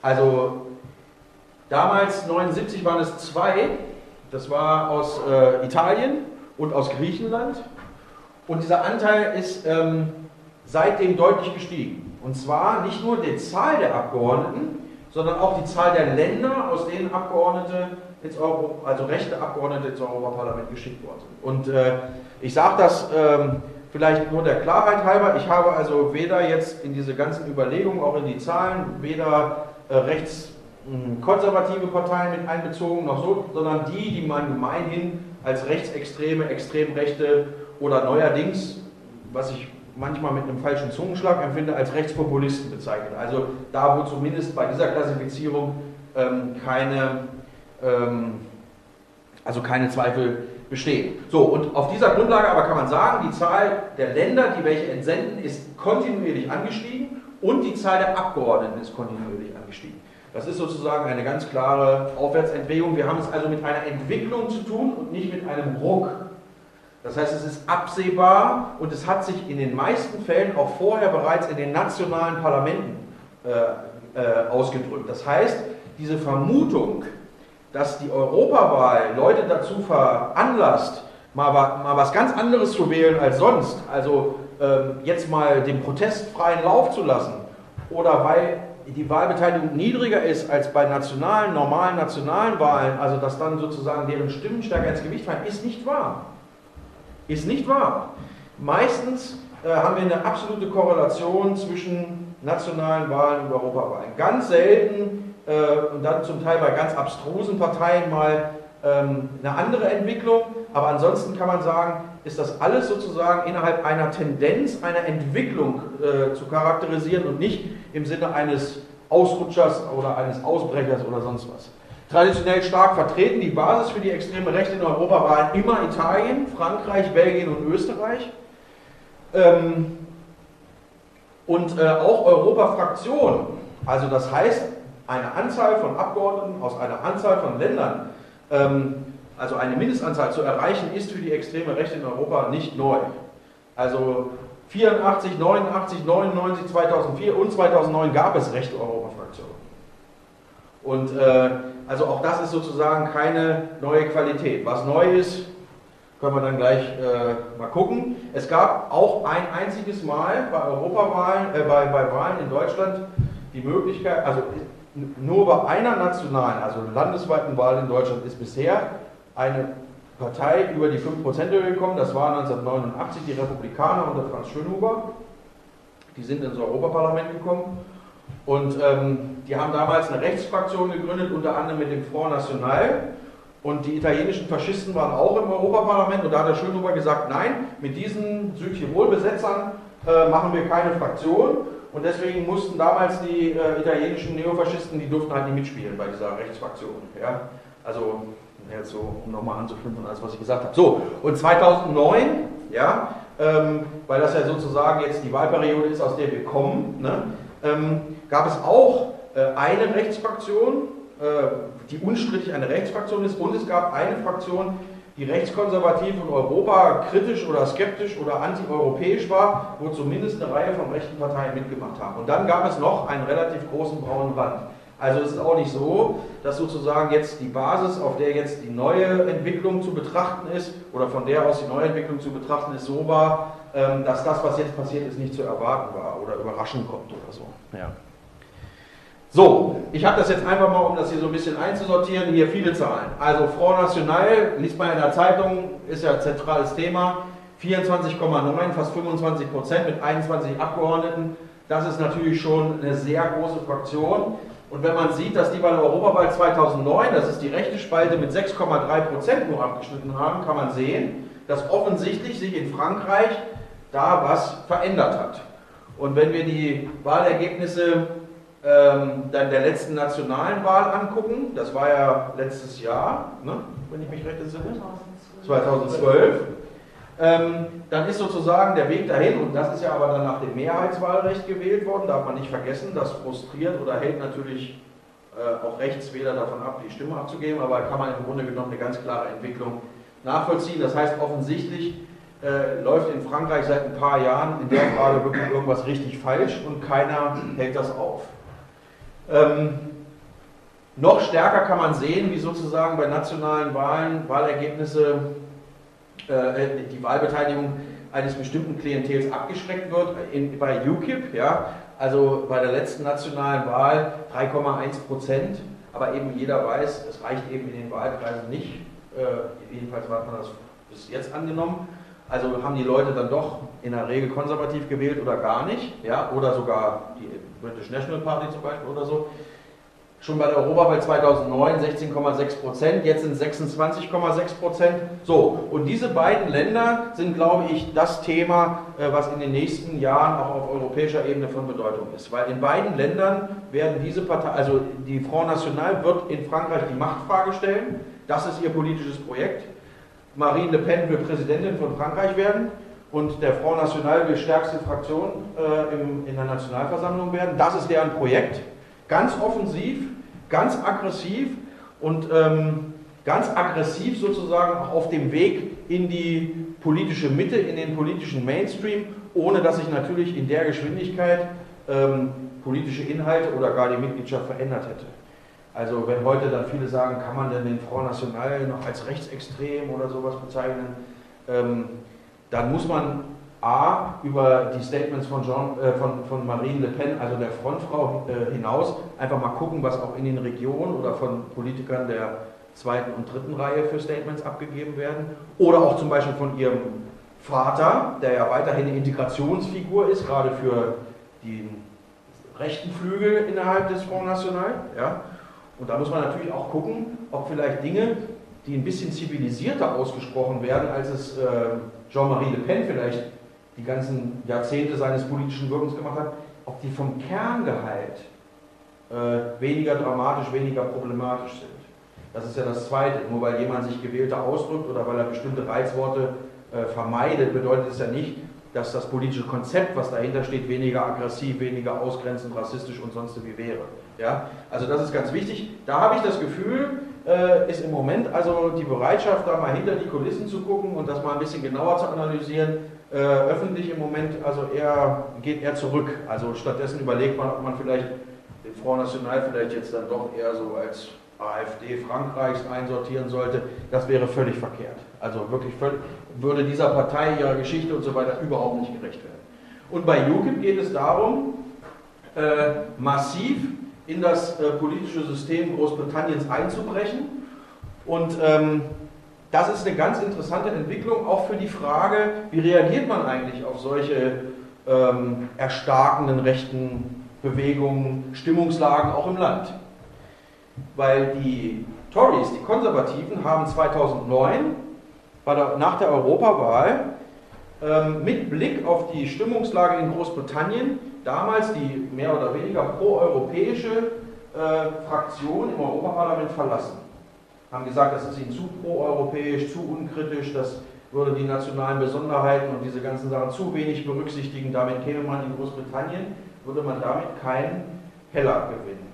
Speaker 1: Also damals, 1979, waren es zwei, das war aus äh, Italien und aus Griechenland. Und dieser Anteil ist ähm, seitdem deutlich gestiegen. Und zwar nicht nur die Zahl der Abgeordneten, sondern auch die Zahl der Länder, aus denen Abgeordnete ins Euro, also rechte Abgeordnete ins Europaparlament geschickt worden sind. Und äh, ich sage das ähm, vielleicht nur der Klarheit halber. Ich habe also weder jetzt in diese ganzen Überlegungen, auch in die Zahlen, weder äh, rechtskonservative hm, Parteien mit einbezogen, noch so, sondern die, die man gemeinhin als rechtsextreme, extrem rechte oder neuerdings, was ich manchmal mit einem falschen Zungenschlag empfinde, als Rechtspopulisten bezeichnet. Also da, wo zumindest bei dieser Klassifizierung ähm, keine, ähm, also keine Zweifel bestehen. So, und auf dieser Grundlage aber kann man sagen, die Zahl der Länder, die welche entsenden, ist kontinuierlich angestiegen und die Zahl der Abgeordneten ist kontinuierlich angestiegen. Das ist sozusagen eine ganz klare Aufwärtsentwicklung. Wir haben es also mit einer Entwicklung zu tun und nicht mit einem Ruck. Das heißt, es ist absehbar und es hat sich in den meisten Fällen auch vorher bereits in den nationalen Parlamenten äh, äh, ausgedrückt. Das heißt, diese Vermutung, dass die Europawahl Leute dazu veranlasst, mal, mal was ganz anderes zu wählen als sonst, also ähm, jetzt mal den Protest freien Lauf zu lassen, oder weil die Wahlbeteiligung niedriger ist als bei nationalen, normalen nationalen Wahlen, also dass dann sozusagen deren Stimmen stärker ins Gewicht fallen, ist nicht wahr. Ist nicht wahr. Meistens äh, haben wir eine absolute Korrelation zwischen nationalen Wahlen und Europawahlen. Ganz selten äh, und dann zum Teil bei ganz abstrusen Parteien mal ähm, eine andere Entwicklung. Aber ansonsten kann man sagen, ist das alles sozusagen innerhalb einer Tendenz, einer Entwicklung äh, zu charakterisieren und nicht im Sinne eines Ausrutschers oder eines Ausbrechers oder sonst was. Traditionell stark vertreten, die Basis für die extreme Rechte in Europa waren immer Italien, Frankreich, Belgien und Österreich. Ähm, und äh, auch Europa-Fraktionen, also das heißt, eine Anzahl von Abgeordneten aus einer Anzahl von Ländern, ähm, also eine Mindestanzahl zu erreichen, ist für die extreme Rechte in Europa nicht neu. Also 84, 89, 99, 2004 und 2009 gab es rechte Europafraktionen. Und äh, also auch das ist sozusagen keine neue Qualität. Was neu ist, können wir dann gleich äh, mal gucken. Es gab auch ein einziges Mal bei Europawahlen, äh, bei, bei Wahlen in Deutschland die Möglichkeit, also nur bei einer nationalen, also landesweiten Wahl in Deutschland ist bisher eine Partei über die 5%-Hürde gekommen. Das war 1989 die Republikaner unter Franz Schönhuber. Die sind ins Europaparlament gekommen. Und ähm, die haben damals eine Rechtsfraktion gegründet, unter anderem mit dem Front National. Und die italienischen Faschisten waren auch im Europaparlament. Und da hat der Schönhuber gesagt, nein, mit diesen Südtirol-Besetzern äh, machen wir keine Fraktion. und deswegen mussten damals die äh, italienischen Neofaschisten, die durften halt nicht mitspielen bei dieser Rechtsfraktion. Ja? Also, jetzt so, um nochmal anzuknüpfen, alles was ich gesagt habe. So, und 2009, ja, ähm, weil das ja sozusagen jetzt die Wahlperiode ist, aus der wir kommen, ne, ähm, gab es auch äh, eine Rechtsfraktion, äh, die unstrittig eine Rechtsfraktion ist, und es gab eine Fraktion, die rechtskonservativ und Europa kritisch oder skeptisch oder antieuropäisch war, wo zumindest eine Reihe von rechten Parteien mitgemacht haben. Und dann gab es noch einen relativ großen braunen Wand. Also es ist auch nicht so, dass sozusagen jetzt die Basis, auf der jetzt die neue Entwicklung zu betrachten ist, oder von der aus die neue Entwicklung zu betrachten ist, so war, ähm, dass das, was jetzt passiert ist, nicht zu erwarten war oder überraschend kommt oder so. Ja. So, ich habe das jetzt einfach mal, um das hier so ein bisschen einzusortieren, hier viele Zahlen. Also Front National, liest man in der Zeitung, ist ja ein zentrales Thema, 24,9, fast 25 Prozent mit 21 Abgeordneten. Das ist natürlich schon eine sehr große Fraktion. Und wenn man sieht, dass die bei der Europawahl 2009, das ist die rechte Spalte, mit 6,3 Prozent nur abgeschnitten haben, kann man sehen, dass offensichtlich sich in Frankreich da was verändert hat. Und wenn wir die Wahlergebnisse ähm, dann der letzten nationalen Wahl angucken, das war ja letztes Jahr, ne, wenn ich mich recht entsinne, 2012, ähm, dann ist sozusagen der Weg dahin, und das ist ja aber dann nach dem Mehrheitswahlrecht gewählt worden, darf man nicht vergessen, das frustriert oder hält natürlich äh, auch Rechtswähler davon ab, die Stimme abzugeben, aber kann man im Grunde genommen eine ganz klare Entwicklung nachvollziehen. Das heißt, offensichtlich äh, läuft in Frankreich seit ein paar Jahren in der Frage wirklich irgendwas richtig falsch und keiner hält das auf. Ähm, noch stärker kann man sehen, wie sozusagen bei nationalen Wahlen Wahlergebnisse, äh, die Wahlbeteiligung eines bestimmten Klientels abgeschreckt wird. In, bei UKIP, ja, also bei der letzten nationalen Wahl 3,1 Prozent, aber eben jeder weiß, es reicht eben in den Wahlkreisen nicht. Äh, jedenfalls hat man das bis jetzt angenommen. Also haben die Leute dann doch in der Regel konservativ gewählt oder gar nicht, ja, oder sogar die British National Party zum Beispiel oder so. Schon bei der Europawahl 2009 16,6 Prozent, jetzt sind 26,6 Prozent. So, und diese beiden Länder sind, glaube ich, das Thema, äh, was in den nächsten Jahren auch auf europäischer Ebene von Bedeutung ist. Weil in beiden Ländern werden diese Parteien, also die Front National wird in Frankreich die Machtfrage stellen. Das ist ihr politisches Projekt. Marine Le Pen will Präsidentin von Frankreich werden und der Front National will stärkste Fraktion äh, in der Nationalversammlung werden. Das ist deren Projekt. Ganz offensiv, ganz aggressiv und ähm, ganz aggressiv sozusagen auch auf dem Weg in die politische Mitte, in den politischen Mainstream, ohne dass sich natürlich in der Geschwindigkeit ähm, politische Inhalte oder gar die Mitgliedschaft verändert hätte. Also wenn heute dann viele sagen, kann man denn den Front National noch als rechtsextrem oder sowas bezeichnen, ähm, dann muss man A, über die Statements von, Jean, äh, von, von Marine Le Pen, also der Frontfrau, äh, hinaus, einfach mal gucken, was auch in den Regionen oder von Politikern der zweiten und dritten Reihe für Statements abgegeben werden. Oder auch zum Beispiel von ihrem Vater, der ja weiterhin eine Integrationsfigur ist, gerade für den rechten Flügel innerhalb des Front National. Ja. Und da muss man natürlich auch gucken, ob vielleicht Dinge, die ein bisschen zivilisierter ausgesprochen werden, als es äh, Jean-Marie Le Pen vielleicht die ganzen Jahrzehnte seines politischen Wirkens gemacht hat, ob die vom Kerngehalt äh, weniger dramatisch, weniger problematisch sind. Das ist ja das Zweite. Nur weil jemand sich gewählter ausdrückt oder weil er bestimmte Reizworte äh, vermeidet, bedeutet es ja nicht, dass das politische Konzept, was dahinter steht, weniger aggressiv, weniger ausgrenzend, rassistisch und sonst wie wäre. Ja? Also das ist ganz wichtig. Da habe ich das Gefühl, äh, ist im Moment also die Bereitschaft, da mal hinter die Kulissen zu gucken und das mal ein bisschen genauer zu analysieren, äh, öffentlich im Moment also eher, geht eher zurück. Also stattdessen überlegt man, ob man vielleicht den Front National vielleicht jetzt dann doch eher so als AfD Frankreichs einsortieren sollte. Das wäre völlig verkehrt. Also wirklich völlig, würde dieser Partei, ihrer Geschichte und so weiter überhaupt nicht gerecht werden. Und bei UKIP geht es darum, äh, massiv in das äh, politische System Großbritanniens einzubrechen. Und ähm, das ist eine ganz interessante Entwicklung, auch für die Frage, wie reagiert man eigentlich auf solche ähm, erstarkenden rechten Bewegungen, Stimmungslagen auch im Land. Weil die Tories, die Konservativen, haben 2009 der, nach der Europawahl ähm, mit Blick auf die Stimmungslage in Großbritannien damals die mehr oder weniger proeuropäische äh, Fraktion im Europaparlament verlassen. Haben gesagt, das ist ihnen zu proeuropäisch, zu unkritisch, das würde die nationalen Besonderheiten und diese ganzen Sachen zu wenig berücksichtigen. Damit käme man in Großbritannien, würde man damit keinen Heller gewinnen.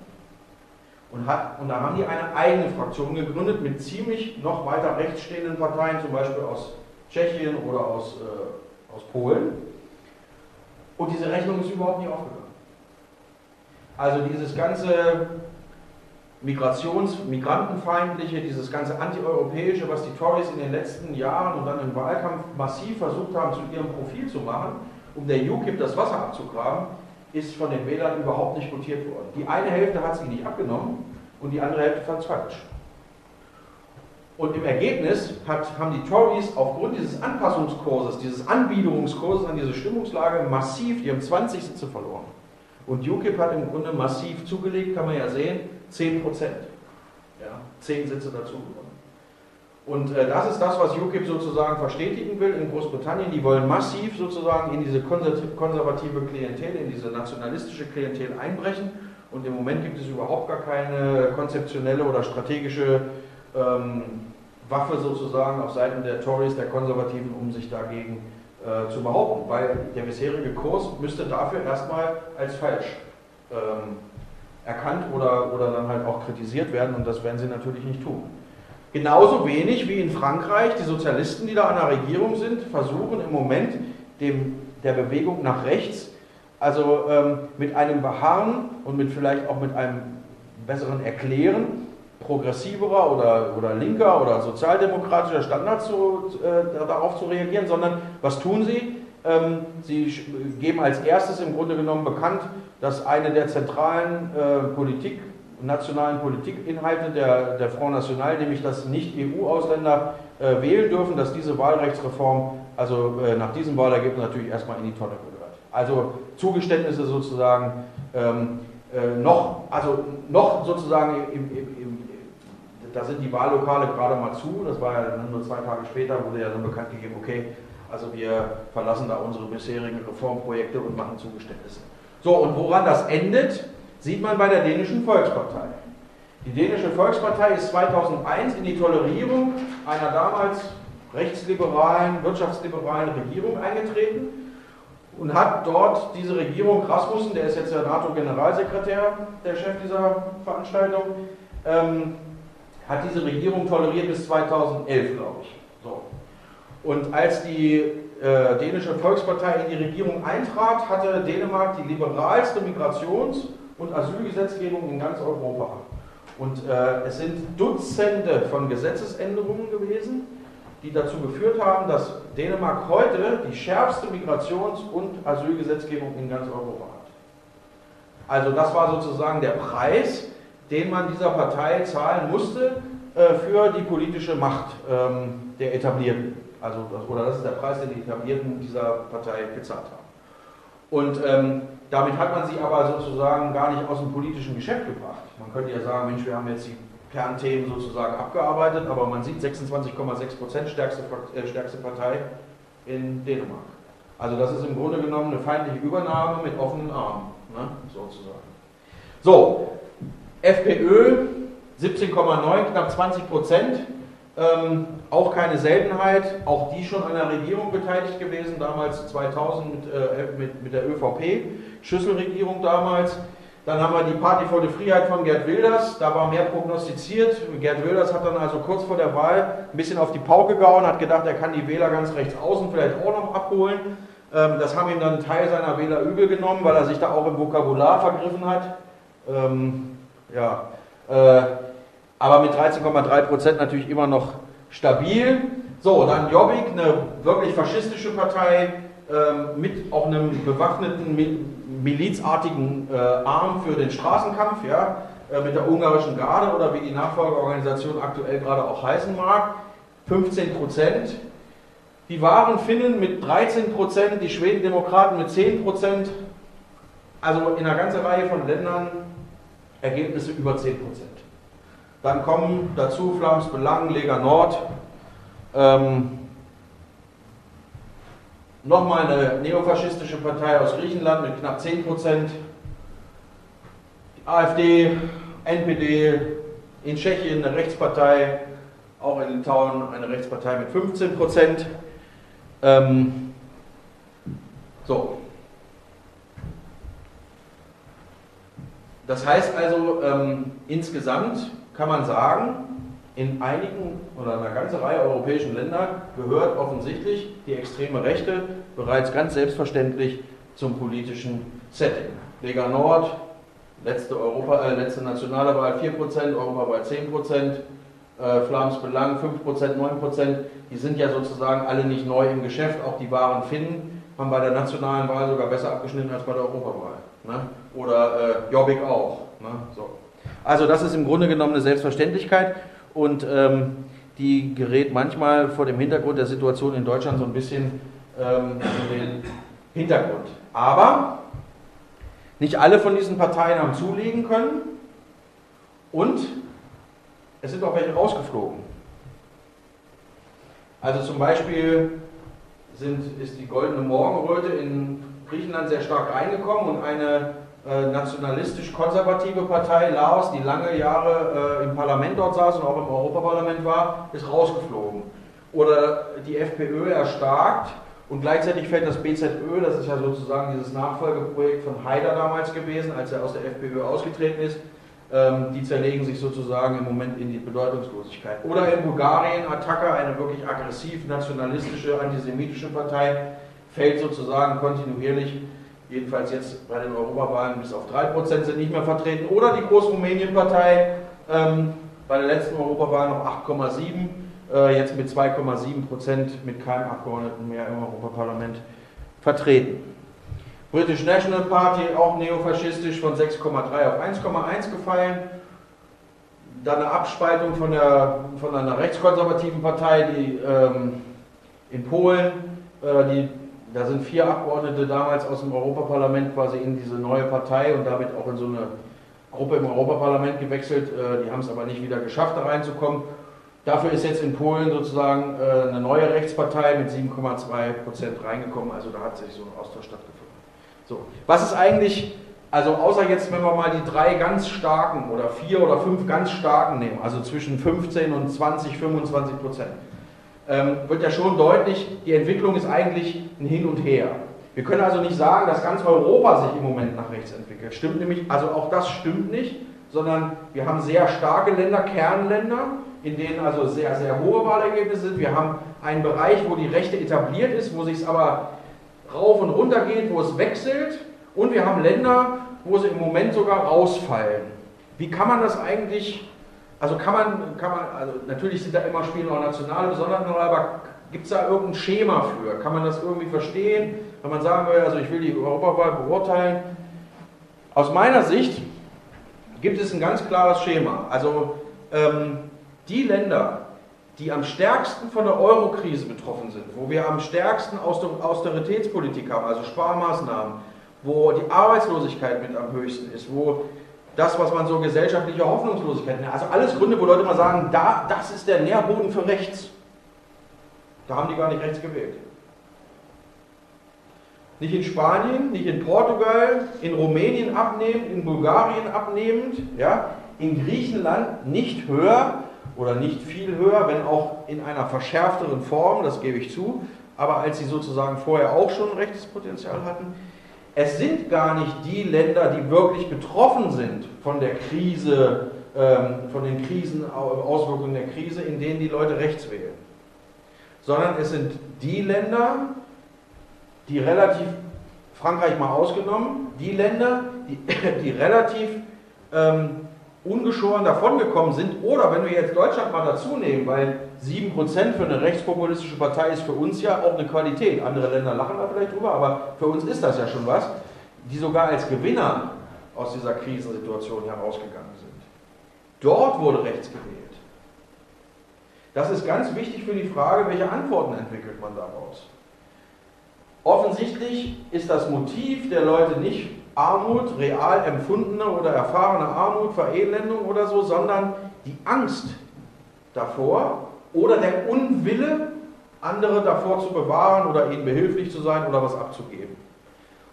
Speaker 1: Und, hat, und da haben die eine eigene Fraktion gegründet mit ziemlich noch weiter rechts stehenden Parteien, zum Beispiel aus Tschechien oder aus, äh, aus Polen. Und diese Rechnung ist überhaupt nicht aufgegangen. Also dieses ganze Migrations-, Migrantenfeindliche, dieses ganze Antieuropäische, was die Tories in den letzten Jahren und dann im Wahlkampf massiv versucht haben, zu ihrem Profil zu machen, um der UKIP das Wasser abzugraben, ist von den Wählern überhaupt nicht votiert worden. Die eine Hälfte hat sie nicht abgenommen und die andere Hälfte fand es falsch. Und im Ergebnis hat, haben die Tories aufgrund dieses Anpassungskurses, dieses Anbiederungskurses an diese Stimmungslage massiv, die haben 20 Sitze verloren. Und UKIP hat im Grunde massiv zugelegt, kann man ja sehen, 10 Prozent. Ja, 10 Sitze dazu gewonnen. Und äh, das ist das, was UKIP sozusagen verstetigen will in Großbritannien. Die wollen massiv sozusagen in diese konservative Klientel, in diese nationalistische Klientel einbrechen. Und im Moment gibt es überhaupt gar keine konzeptionelle oder strategische ähm, Waffe sozusagen auf Seiten der Tories, der Konservativen, um sich dagegen äh, zu behaupten. Weil der bisherige Kurs müsste dafür erstmal als falsch ähm, erkannt oder, oder dann halt auch kritisiert werden. Und das werden sie natürlich nicht tun. Genauso wenig wie in Frankreich die Sozialisten, die da an der Regierung sind, versuchen im Moment dem, der Bewegung nach rechts, also ähm, mit einem Beharren und mit vielleicht auch mit einem besseren Erklären progressiverer oder, oder linker oder sozialdemokratischer Standard zu, äh, darauf zu reagieren, sondern was tun sie? Ähm, sie geben als erstes im Grunde genommen bekannt, dass eine der zentralen äh, Politik nationalen Politikinhalte der, der Front National, nämlich dass Nicht-EU-Ausländer äh, wählen dürfen, dass diese Wahlrechtsreform also äh, nach diesem Wahlergebnis natürlich erstmal in die Tonne gehört. Also Zugeständnisse sozusagen ähm, äh, noch, also noch sozusagen im, im, im, da sind die Wahllokale gerade mal zu, das war ja nur zwei Tage später, wurde ja dann bekannt gegeben, okay, also wir verlassen da unsere bisherigen Reformprojekte und machen Zugeständnisse. So, und woran das endet, sieht man bei der dänischen Volkspartei. Die dänische Volkspartei ist 2001 in die Tolerierung einer damals rechtsliberalen, wirtschaftsliberalen Regierung eingetreten und hat dort diese Regierung, Rasmussen, der ist jetzt der NATO-Generalsekretär, der Chef dieser Veranstaltung, ähm, hat diese Regierung toleriert bis 2011, glaube ich. Und als die äh, dänische Volkspartei in die Regierung eintrat, hatte Dänemark die liberalste Migrations- und Asylgesetzgebung in ganz Europa. Und äh, es sind Dutzende von Gesetzesänderungen gewesen, die dazu geführt haben, dass Dänemark heute die schärfste Migrations- und Asylgesetzgebung in ganz Europa hat. Also das war sozusagen der Preis, den man dieser Partei zahlen musste äh, für die politische Macht ähm, der Etablierten. Also, oder das ist der Preis, den die Etablierten dieser Partei gezahlt haben. Und ähm, damit hat man sie aber sozusagen gar nicht aus dem politischen Geschäft gebracht. Man könnte ja sagen, Mensch, wir haben jetzt die Kernthemen sozusagen abgearbeitet, aber man sieht 26,6 Prozent stärkste, äh, stärkste Partei in Dänemark. Also das ist im Grunde genommen eine feindliche Übernahme mit offenen Armen, ne, sozusagen. So, FPÖ 17,9, knapp 20 Prozent. Ähm, auch keine Seltenheit, auch die schon an der Regierung beteiligt gewesen, damals 2000 mit, äh, mit, mit der ÖVP, Schüsselregierung damals. Dann haben wir die Party vor der Freiheit von Gerd Wilders, da war mehr prognostiziert. Gerd Wilders hat dann also kurz vor der Wahl ein bisschen auf die Pauke gehauen, hat gedacht, er kann die Wähler ganz rechts außen vielleicht auch noch abholen. Ähm, das haben ihm dann ein Teil seiner Wähler übel genommen, weil er sich da auch im Vokabular vergriffen hat. Ähm, ja, äh, aber mit 13,3 Prozent natürlich immer noch stabil. So, dann Jobbik, eine wirklich faschistische Partei ähm, mit auch einem bewaffneten, milizartigen äh, Arm für den Straßenkampf, ja, äh, mit der ungarischen Garde oder wie die Nachfolgeorganisation aktuell gerade auch heißen mag. 15 Prozent. Die wahren Finnen mit 13 Prozent, die Schwedendemokraten mit 10 Prozent. Also in einer ganzen Reihe von Ländern Ergebnisse über 10 Prozent. Dann kommen dazu Flams Belang, Lega Nord, ähm, Nochmal eine neofaschistische Partei aus Griechenland mit knapp 10 Prozent. AfD, NPD, in Tschechien eine Rechtspartei, auch in Litauen eine Rechtspartei mit 15 Prozent. Ähm, so. Das heißt also, ähm, insgesamt kann man sagen, in einigen oder einer ganzen Reihe europäischen Länder gehört offensichtlich die extreme Rechte bereits ganz selbstverständlich zum politischen Setting. Lega Nord, letzte, Europa, äh, letzte nationale Wahl 4%, Europawahl 10%, äh, Flams Belang 5%, 9%, die sind ja sozusagen alle nicht neu im Geschäft, auch die wahren Finnen haben bei der nationalen Wahl sogar besser abgeschnitten als bei der Europawahl. Ne? Oder äh, Jobbik auch. Ne? So. Also das ist im Grunde genommen eine Selbstverständlichkeit und ähm, die gerät manchmal vor dem Hintergrund der Situation in Deutschland so ein bisschen ähm, in den Hintergrund. Aber nicht alle von diesen Parteien haben zulegen können und es sind auch welche rausgeflogen. Also zum Beispiel sind, ist die Goldene Morgenröte in Griechenland sehr stark reingekommen und eine nationalistisch-konservative Partei, Laos, die lange Jahre äh, im Parlament dort saß und auch im Europaparlament war, ist rausgeflogen. Oder die FPÖ erstarkt und gleichzeitig fällt das BZÖ, das ist ja sozusagen dieses Nachfolgeprojekt von Haider damals gewesen, als er aus der FPÖ ausgetreten ist, ähm, die zerlegen sich sozusagen im Moment in die Bedeutungslosigkeit. Oder in Bulgarien Attacke, eine wirklich aggressiv nationalistische, antisemitische Partei, fällt sozusagen kontinuierlich, jedenfalls jetzt bei den Europawahlen bis auf 3% sind nicht mehr vertreten. Oder die Groß-Rumänien-Partei, ähm, bei der letzten Europawahl noch 8,7, äh, jetzt mit 2,7% mit keinem Abgeordneten mehr im Europaparlament vertreten. British National Party, auch neofaschistisch, von 6,3 auf 1,1 gefallen. Dann eine Abspaltung von, der, von einer rechtskonservativen Partei, die ähm, in Polen, äh, die, da sind vier Abgeordnete damals aus dem Europaparlament quasi in diese neue Partei und damit auch in so eine Gruppe im Europaparlament gewechselt. Äh, die haben es aber nicht wieder geschafft, da reinzukommen. Dafür ist jetzt in Polen sozusagen äh, eine neue Rechtspartei mit 7,2 Prozent reingekommen. Also da hat sich so ein Austausch stattgefunden. So, was ist eigentlich, also außer jetzt, wenn wir mal die drei ganz starken oder vier oder fünf ganz starken nehmen, also zwischen 15 und 20, 25 Prozent, wird ja schon deutlich, die Entwicklung ist eigentlich ein Hin und Her. Wir können also nicht sagen, dass ganz Europa sich im Moment nach rechts entwickelt. Stimmt nämlich, also auch das stimmt nicht, sondern wir haben sehr starke Länder, Kernländer, in denen also sehr, sehr hohe Wahlergebnisse sind. Wir haben einen Bereich, wo die Rechte etabliert ist, wo sich es aber rauf und runter geht, wo es wechselt. Und wir haben Länder, wo sie im Moment sogar rausfallen. Wie kann man das eigentlich, also kann man, kann man also natürlich sind da immer Spiele auch nationale Besonderheiten, aber gibt es da irgendein Schema für? Kann man das irgendwie verstehen? Wenn man sagen will, also ich will die Europawahl beurteilen. Aus meiner Sicht gibt es ein ganz klares Schema. Also ähm, die Länder, die am stärksten von der Euro-Krise betroffen sind, wo wir am stärksten Austeritätspolitik haben, also Sparmaßnahmen, wo die Arbeitslosigkeit mit am höchsten ist, wo das, was man so gesellschaftliche Hoffnungslosigkeit nennt, also alles Gründe, wo Leute mal sagen, da, das ist der Nährboden für rechts. Da haben die gar nicht rechts gewählt. Nicht in Spanien, nicht in Portugal, in Rumänien abnehmend, in Bulgarien abnehmend, ja, in Griechenland nicht höher oder nicht viel höher, wenn auch in einer verschärfteren Form, das gebe ich zu, aber als sie sozusagen vorher auch schon rechtes Potenzial hatten. Es sind gar nicht die Länder, die wirklich betroffen sind von der Krise, ähm, von den Krisen, Auswirkungen der Krise, in denen die Leute rechts wählen. Sondern es sind die Länder, die relativ, Frankreich mal ausgenommen, die Länder, die, die relativ ähm, ungeschoren davongekommen sind. Oder wenn wir jetzt Deutschland mal dazu nehmen, weil 7% für eine rechtspopulistische Partei ist für uns ja auch eine Qualität. Andere Länder lachen da vielleicht drüber, aber für uns ist das ja schon was, die sogar als Gewinner aus dieser Krisensituation herausgegangen sind. Dort wurde rechts gewählt. Das ist ganz wichtig für die Frage, welche Antworten entwickelt man daraus. Offensichtlich ist das Motiv der Leute nicht Armut, real empfundene oder erfahrene Armut, Verelendung oder so, sondern die Angst davor oder der Unwille, andere davor zu bewahren oder ihnen behilflich zu sein oder was abzugeben.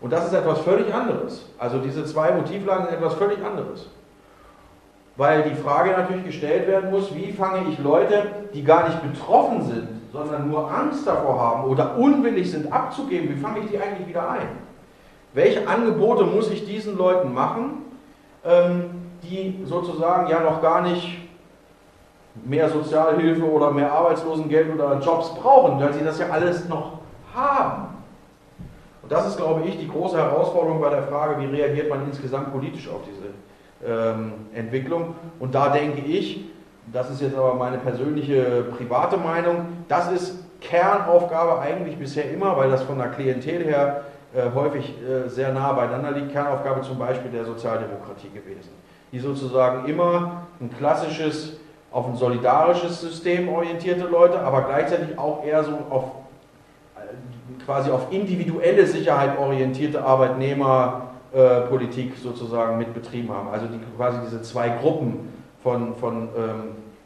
Speaker 1: Und das ist etwas völlig anderes. Also diese zwei Motivlagen sind etwas völlig anderes. Weil die Frage natürlich gestellt werden muss, wie fange ich Leute, die gar nicht betroffen sind, sondern nur Angst davor haben oder unwillig sind abzugeben, wie fange ich die eigentlich wieder ein? Welche Angebote muss ich diesen Leuten machen, ähm, die sozusagen ja noch gar nicht mehr Sozialhilfe oder mehr Arbeitslosengeld oder Jobs brauchen, weil sie das ja alles noch haben? Und das ist, glaube ich, die große Herausforderung bei der Frage, wie reagiert man insgesamt politisch auf diese ähm, Entwicklung. Und da denke ich, das ist jetzt aber meine persönliche private Meinung, das ist Kernaufgabe eigentlich bisher immer, weil das von der Klientel her äh, häufig äh, sehr nah beieinander liegt, Kernaufgabe zum Beispiel der Sozialdemokratie gewesen, die sozusagen immer ein klassisches, auf ein solidarisches System orientierte Leute, aber gleichzeitig auch eher so auf äh, quasi auf individuelle Sicherheit orientierte Arbeitnehmer äh, sozusagen mit betrieben haben. Also die, quasi diese zwei Gruppen von, von ähm,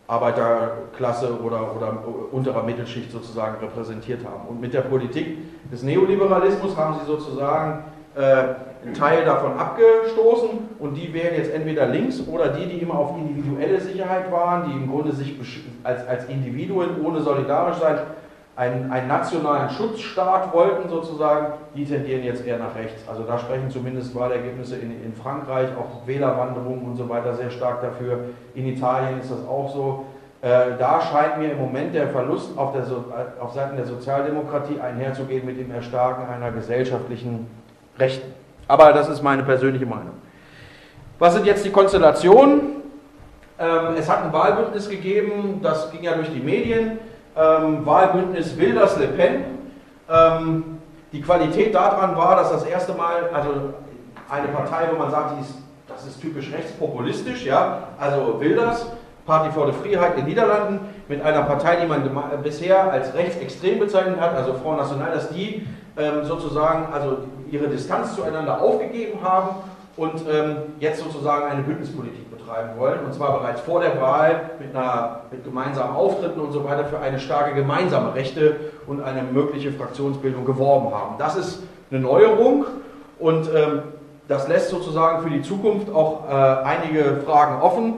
Speaker 1: Arbeiterklasse oder, oder unterer Mittelschicht sozusagen repräsentiert haben. Und mit der Politik des Neoliberalismus haben sie sozusagen äh, einen Teil davon abgestoßen und die wären jetzt entweder links oder die, die immer auf individuelle Sicherheit waren, die im Grunde sich als, als Individuen ohne solidarisch sein einen, einen nationalen Schutzstaat wollten sozusagen, die tendieren jetzt eher nach rechts. Also da sprechen zumindest Wahlergebnisse in, in Frankreich, auch Wählerwanderungen und so weiter sehr stark dafür. In Italien ist das auch so. Äh, da scheint mir im Moment der Verlust auf, der so auf Seiten der Sozialdemokratie einherzugehen mit dem Erstarken einer gesellschaftlichen Rechten. Aber das ist meine persönliche Meinung. Was sind jetzt die Konstellationen? Ähm, es hat ein Wahlbündnis gegeben, das ging ja durch die Medien ähm, Wahlbündnis Wilders-Le Pen. Ähm, die Qualität daran war, dass das erste Mal, also eine Partei, wo man sagt, ist, das ist typisch rechtspopulistisch, ja, also Wilders, Party for the Freiheit in den Niederlanden, mit einer Partei, die man bisher als rechtsextrem bezeichnet hat, also Front National, dass die sozusagen also ihre Distanz zueinander aufgegeben haben und ähm, jetzt sozusagen eine Bündnispolitik betreiben wollen, und zwar bereits vor der Wahl mit, einer, mit gemeinsamen Auftritten und so weiter für eine starke gemeinsame Rechte und eine mögliche Fraktionsbildung geworben haben. Das ist eine Neuerung und ähm, das lässt sozusagen für die Zukunft auch äh, einige Fragen offen.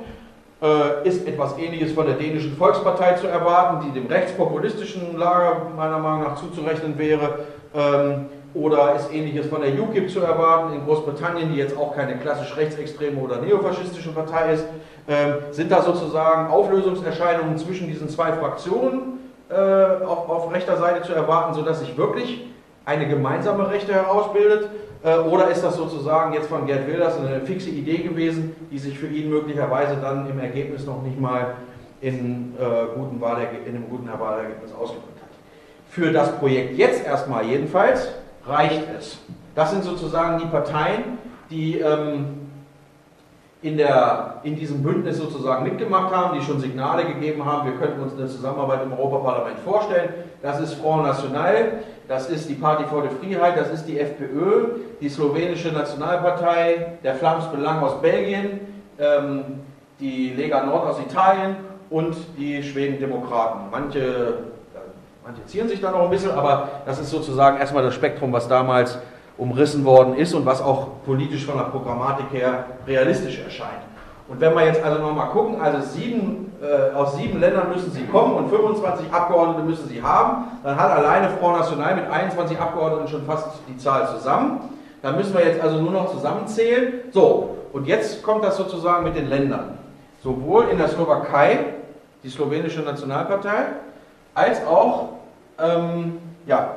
Speaker 1: Äh, ist etwas Ähnliches von der dänischen Volkspartei zu erwarten, die dem rechtspopulistischen Lager meiner Meinung nach zuzurechnen wäre? Ähm, oder ist ähnliches von der UKIP zu erwarten in Großbritannien, die jetzt auch keine klassisch rechtsextreme oder neofaschistische Partei ist? Ähm, sind da sozusagen Auflösungserscheinungen zwischen diesen zwei Fraktionen äh, auf, auf, rechter Seite zu erwarten, sodass sich wirklich eine gemeinsame Rechte herausbildet? Äh, oder ist das sozusagen jetzt von Gerd Wilders eine fixe Idee gewesen, die sich für ihn möglicherweise dann im Ergebnis noch nicht mal in, äh, guten in einem guten Wahlergebnis ausgedrückt hat? Für das Projekt jetzt erstmal jedenfalls reicht es. Das sind sozusagen die Parteien, die ähm, in, der, in diesem Bündnis sozusagen mitgemacht haben, die schon Signale gegeben haben, wir könnten uns eine Zusammenarbeit im Europaparlament vorstellen. Das ist Front National, das ist die Party for the Freiheit, das ist die FPÖ, die slowenische Nationalpartei, der Flams Belang aus Belgien, ähm, die Lega Nord aus Italien und die Schweden Demokraten. Manche sich da noch ein bisschen, aber das ist sozusagen erstmal das Spektrum, was damals umrissen worden ist und was auch politisch von der Programmatik her realistisch erscheint. Und wenn wir jetzt also nochmal gucken, also sieben, äh, aus sieben Ländern müssen sie kommen und 25 Abgeordnete müssen sie haben, dann hat alleine Front National mit 21 Abgeordneten schon fast die Zahl zusammen. Dann müssen wir jetzt also nur noch zusammenzählen. So, und jetzt kommt das sozusagen mit den Ländern. Sowohl in der Slowakei, die slowenische Nationalpartei, als auch ähm, ja,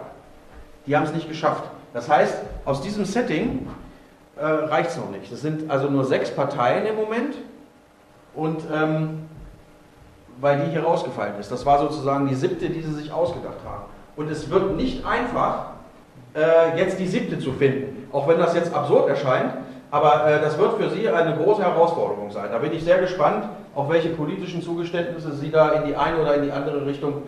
Speaker 1: die haben es nicht geschafft. Das heißt, aus diesem Setting äh, reicht es noch nicht. Es sind also nur sechs Parteien im Moment und ähm, weil die hier rausgefallen ist. Das war sozusagen die siebte, die sie sich ausgedacht haben. Und es wird nicht einfach, äh, jetzt die siebte zu finden, auch wenn das jetzt absurd erscheint, aber äh, das wird für Sie eine große Herausforderung sein. Da bin ich sehr gespannt, auf welche politischen Zugeständnisse Sie da in die eine oder in die andere Richtung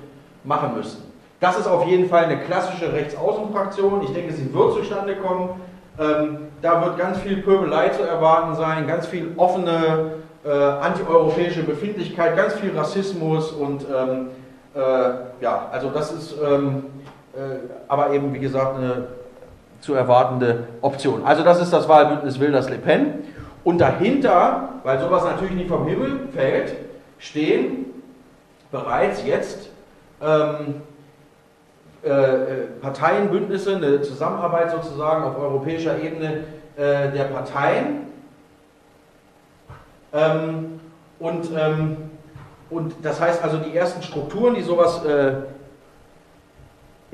Speaker 1: machen müssen. Das ist auf jeden Fall eine klassische Rechtsaußenfraktion. Ich denke, sie wird zustande kommen. Ähm, da wird ganz viel Pöbelei zu erwarten sein, ganz viel offene äh, antieuropäische Befindlichkeit, ganz viel Rassismus und ähm, äh, ja, also das ist ähm, äh, aber eben, wie gesagt, eine zu erwartende Option. Also das ist das Wahlbündnis Wilders Le Pen. Und dahinter, weil sowas natürlich nicht vom Himmel fällt, stehen bereits jetzt ähm, äh, äh Parteienbündnisse, eine Zusammenarbeit sozusagen auf europäischer Ebene äh, der Parteien. Ähm, und, ähm, und das heißt also, die ersten Strukturen, die sowas äh,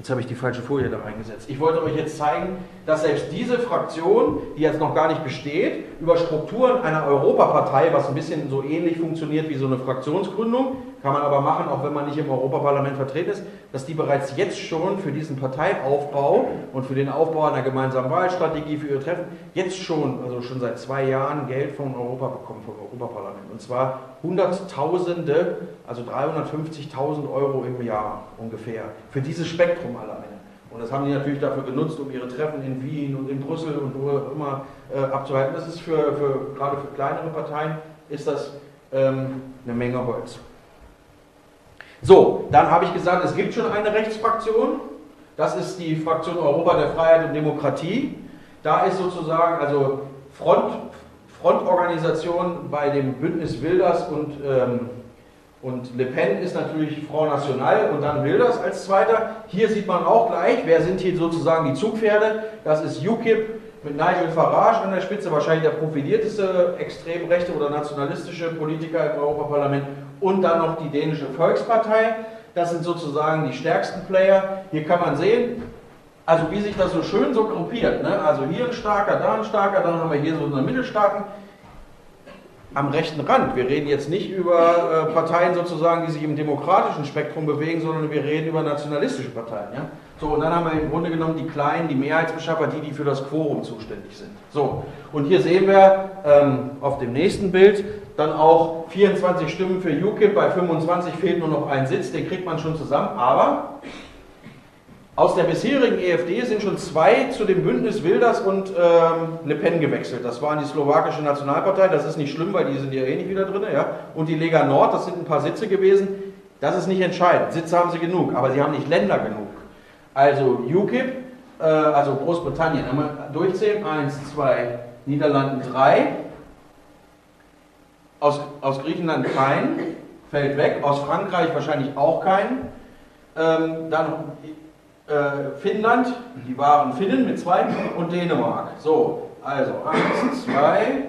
Speaker 1: Jetzt habe ich die falsche Folie da reingesetzt. Ich wollte euch jetzt zeigen, dass selbst diese Fraktion, die jetzt noch gar nicht besteht, über Strukturen einer Europapartei, was ein bisschen so ähnlich funktioniert wie so eine Fraktionsgründung, kann man aber machen, auch wenn man nicht im Europaparlament vertreten ist, dass die bereits jetzt schon für diesen Parteiaufbau und für den Aufbau einer gemeinsamen Wahlstrategie für ihre Treffen jetzt schon, also schon seit zwei Jahren Geld von Europa bekommen, vom Europaparlament. Und zwar Hunderttausende, also 350.000 Euro im Jahr ungefähr, für dieses Spektrum alleine. Und das haben die natürlich dafür genutzt, um ihre Treffen in Wien und in Brüssel und wo immer äh, abzuhalten. Das ist für, für, gerade für kleinere Parteien ist das ähm, eine Menge Holz. So, dann habe ich gesagt, es gibt schon eine Rechtsfraktion. Das ist die Fraktion Europa der Freiheit und Demokratie. Da ist sozusagen also Front, Frontorganisation bei dem Bündnis Wilders und, ähm, und Le Pen ist natürlich Front National und dann Wilders als zweiter. Hier sieht man auch gleich, wer sind hier sozusagen die Zugpferde. Das ist UKIP mit Nigel Farage an der Spitze, wahrscheinlich der profilierteste extrem rechte oder nationalistische Politiker im Europaparlament und dann noch die dänische Volkspartei. Das sind sozusagen die stärksten Player. Hier kann man sehen, also wie sich das so schön so gruppiert. Ne? Also hier ein starker, da ein starker, dann haben wir hier so einen mittelstarken am rechten Rand. Wir reden jetzt nicht über äh, Parteien sozusagen, die sich im demokratischen Spektrum bewegen, sondern wir reden über nationalistische Parteien. Ja? So, und dann haben wir im Grunde genommen die Kleinen, die Mehrheitsbeschaffer, die, die für das Quorum zuständig sind. So, und hier sehen wir ähm, auf dem nächsten Bild dann auch 24 Stimmen für UKIP, bei 25 fehlt nur noch ein Sitz, den kriegt man schon zusammen, aber aus der bisherigen EFD sind schon zwei zu dem Bündnis Wilders und ähm, Le Pen gewechselt. Das waren die slowakische Nationalpartei, das ist nicht schlimm, weil die sind ja eh nicht wieder drin, ja? und die Lega Nord, das sind ein paar Sitze gewesen. Das ist nicht entscheidend. Sitze haben sie genug, aber sie haben nicht Länder genug. Also UKIP, äh, also Großbritannien, einmal durchzählen, eins, zwei, Niederlanden drei, aus, aus Griechenland kein, fällt weg, aus Frankreich wahrscheinlich auch kein, ähm, dann äh, Finnland, die waren Finnen mit zwei und Dänemark. So, also eins, zwei,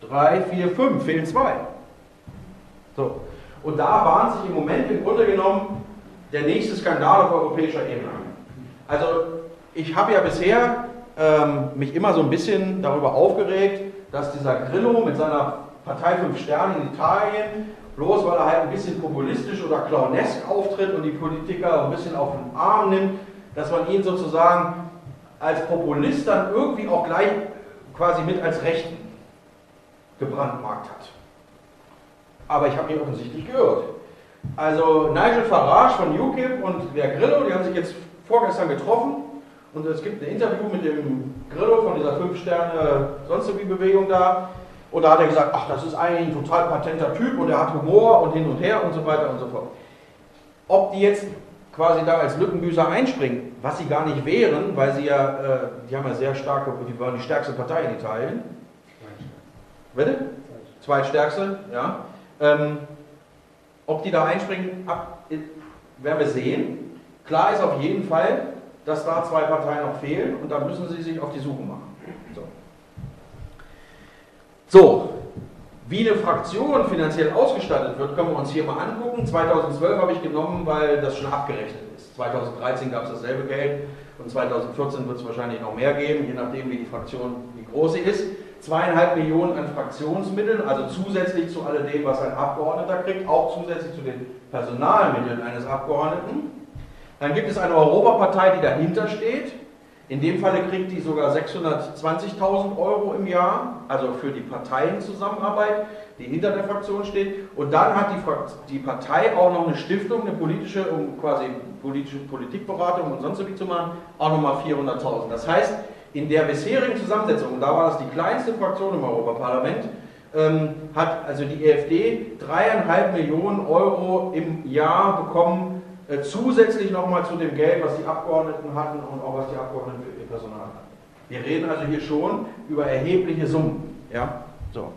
Speaker 1: drei, vier, fünf, fehlen zwei. So, und da bahnt sich im Moment im Grunde genommen der nächste Skandal auf europäischer Ebene Also ich habe ja bisher ähm, mich immer so ein bisschen darüber aufgeregt, dass dieser Grillo mit seiner Partei Fünf Sterne in Italien, bloß weil er halt ein bisschen populistisch oder clownesk auftritt und die Politiker ein bisschen auf den Arm nimmt, dass man ihn sozusagen als Populist dann irgendwie auch gleich quasi mit als Rechten gebrandmarkt hat. Aber ich habe mich offensichtlich gehört. Also Nigel Farage von UKIP und der Grillo, die haben sich jetzt vorgestern getroffen und es gibt ein Interview mit dem Grillo von dieser Fünf-Sterne sonst wie Bewegung da. Und da hat er gesagt, ach, das ist eigentlich ein total patenter Typ und er hat Humor und hin und her und so weiter und so fort. Ob die jetzt quasi da als Lückenbüßer einspringen, was sie gar nicht wären, weil sie ja, äh, die haben ja sehr starke, die waren die stärkste Partei in Italien. Bitte? Zweitstärkste, ja. Ähm, ob die da einspringen, ab, werden wir sehen. Klar ist auf jeden Fall, dass da zwei Parteien noch fehlen und da müssen sie sich auf die Suche machen. So, wie eine Fraktion finanziell ausgestattet wird, können wir uns hier mal angucken. 2012 habe ich genommen, weil das schon abgerechnet ist. 2013 gab es dasselbe Geld und 2014 wird es wahrscheinlich noch mehr geben, je nachdem wie die Fraktion, wie groß sie ist zweieinhalb Millionen an Fraktionsmitteln, also zusätzlich zu alledem, was ein Abgeordneter kriegt, auch zusätzlich zu den Personalmitteln eines Abgeordneten. Dann gibt es eine Europapartei, die dahinter steht. In dem Falle kriegt die sogar 620.000 Euro im Jahr, also für die Parteienzusammenarbeit, die hinter der Fraktion steht. Und dann hat die, die Partei auch noch eine Stiftung, eine politische, um quasi politische Politikberatung und sonst wie zu machen, auch nochmal 400.000. Das heißt, in der bisherigen Zusammensetzung, und da war das die kleinste Fraktion im Europaparlament, ähm, hat also die EFD dreieinhalb Millionen Euro im Jahr bekommen, äh, zusätzlich nochmal zu dem Geld, was die Abgeordneten hatten und auch was die Abgeordneten für ihr Personal hatten. Wir reden also hier schon über erhebliche Summen. Ja? So.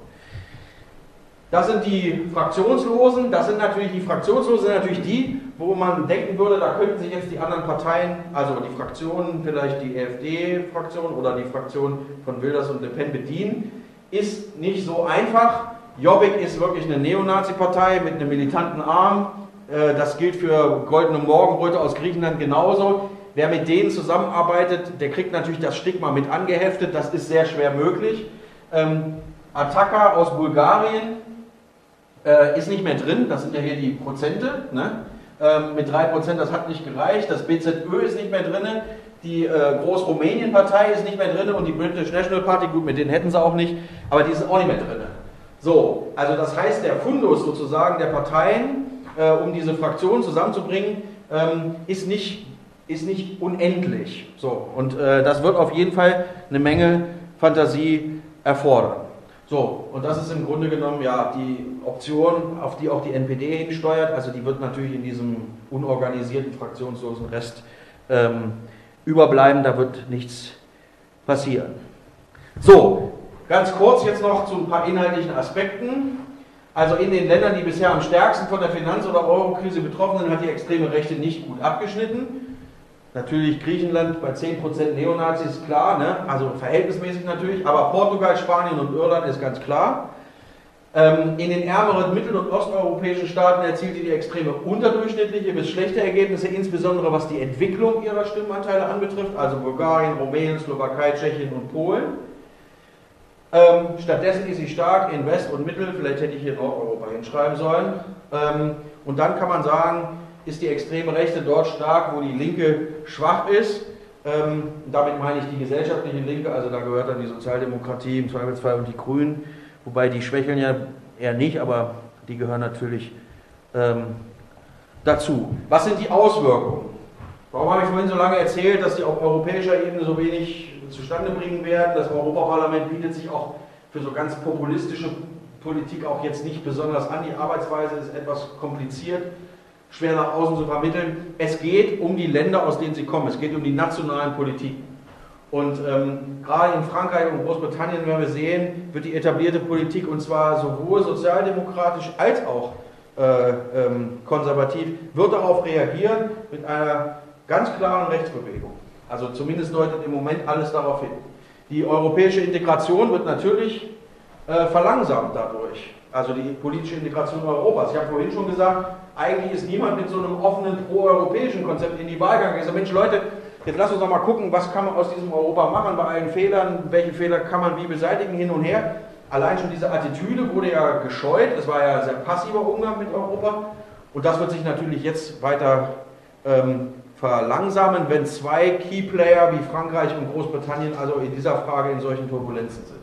Speaker 1: Das sind die Fraktionslosen. Das sind natürlich die Fraktionslosen, sind natürlich die, wo man denken würde, da könnten sich jetzt die anderen Parteien, also die Fraktionen, vielleicht die EFD-Fraktion oder die Fraktion von Wilders und Le Pen bedienen. Ist nicht so einfach. Jobbik ist wirklich eine Neonazi-Partei mit einem militanten Arm. Äh, das gilt für Goldene Morgenröte aus Griechenland genauso. Wer mit denen zusammenarbeitet, der kriegt natürlich das Stigma mit angeheftet. Das ist sehr schwer möglich. Ähm, Ataka aus Bulgarien äh, ist nicht mehr drin, das sind ja hier die Prozente. Ne? Ähm, mit 3%, das hat nicht gereicht. Das BZÖ ist nicht mehr drin. Die äh, Groß-Rumänien-Partei ist nicht mehr drin und die British National Party, gut, mit denen hätten sie auch nicht, aber die sind auch nicht mehr drin. So, also das heißt, der Fundus sozusagen der Parteien, äh, um diese Fraktion zusammenzubringen, ähm, ist, nicht, ist nicht unendlich. So, und äh, das wird auf jeden Fall eine Menge Fantasie erfordern. So, und das ist im Grunde genommen ja die Option, auf die auch die NPD hinsteuert. Also die wird natürlich in diesem unorganisierten, fraktionslosen Rest ähm, überbleiben. Da wird nichts passieren. So, ganz kurz jetzt noch zu ein paar inhaltlichen Aspekten. Also in den Ländern, die bisher am stärksten von der Finanz- oder Eurokrise betroffen sind, hat die extreme Rechte nicht gut abgeschnitten. Natürlich Griechenland bei 10% Neonazis, klar, ne? also verhältnismäßig natürlich, aber Portugal, Spanien und Irland ist ganz klar. Ähm, in den ärmeren mittel- und osteuropäischen Staaten erzielte die Extreme unterdurchschnittliche bis schlechte Ergebnisse, insbesondere was die Entwicklung ihrer Stimmanteile anbetrifft, also Bulgarien, Rumänien, Slowakei, Tschechien und Polen. Ähm, stattdessen ist sie stark in West- und Mittel, vielleicht hätte ich hier Nordeuropa hinschreiben sollen. Ähm, und dann kann man sagen, ist die extreme Rechte dort stark, wo die Linke schwach ist. Ähm, damit meine ich die gesellschaftliche Linke, also da gehört dann die Sozialdemokratie im Zweifelsfall und die Grünen, wobei die schwächeln ja eher nicht, aber die gehören natürlich ähm, dazu. Was sind die Auswirkungen? Warum habe ich vorhin so lange erzählt, dass die auf europäischer Ebene so wenig zustande bringen werden? Das Europaparlament bietet sich auch für so ganz populistische Politik auch jetzt nicht besonders an. Die Arbeitsweise ist etwas kompliziert schwer nach außen zu vermitteln. Es geht um die Länder, aus denen sie kommen. Es geht um die nationalen Politiken. Und ähm, gerade in Frankreich und Großbritannien werden wir sehen, wird die etablierte Politik, und zwar sowohl sozialdemokratisch als auch äh, ähm, konservativ, wird darauf reagieren mit einer ganz klaren Rechtsbewegung. Also zumindest deutet im Moment alles darauf hin. Die europäische Integration wird natürlich äh, verlangsamt dadurch. Also die politische Integration Europas. Ich habe vorhin schon gesagt, eigentlich ist niemand mit so einem offenen pro-europäischen Konzept in die Wahl gegangen. Ich sage, Mensch Leute, jetzt lasst uns doch mal gucken, was kann man aus diesem Europa machen bei allen Fehlern, welche Fehler kann man wie beseitigen, hin und her. Allein schon diese Attitüde wurde ja gescheut, es war ja ein sehr passiver Umgang mit Europa und das wird sich natürlich jetzt weiter ähm, verlangsamen, wenn zwei Keyplayer wie Frankreich und Großbritannien also in dieser Frage in solchen Turbulenzen sind.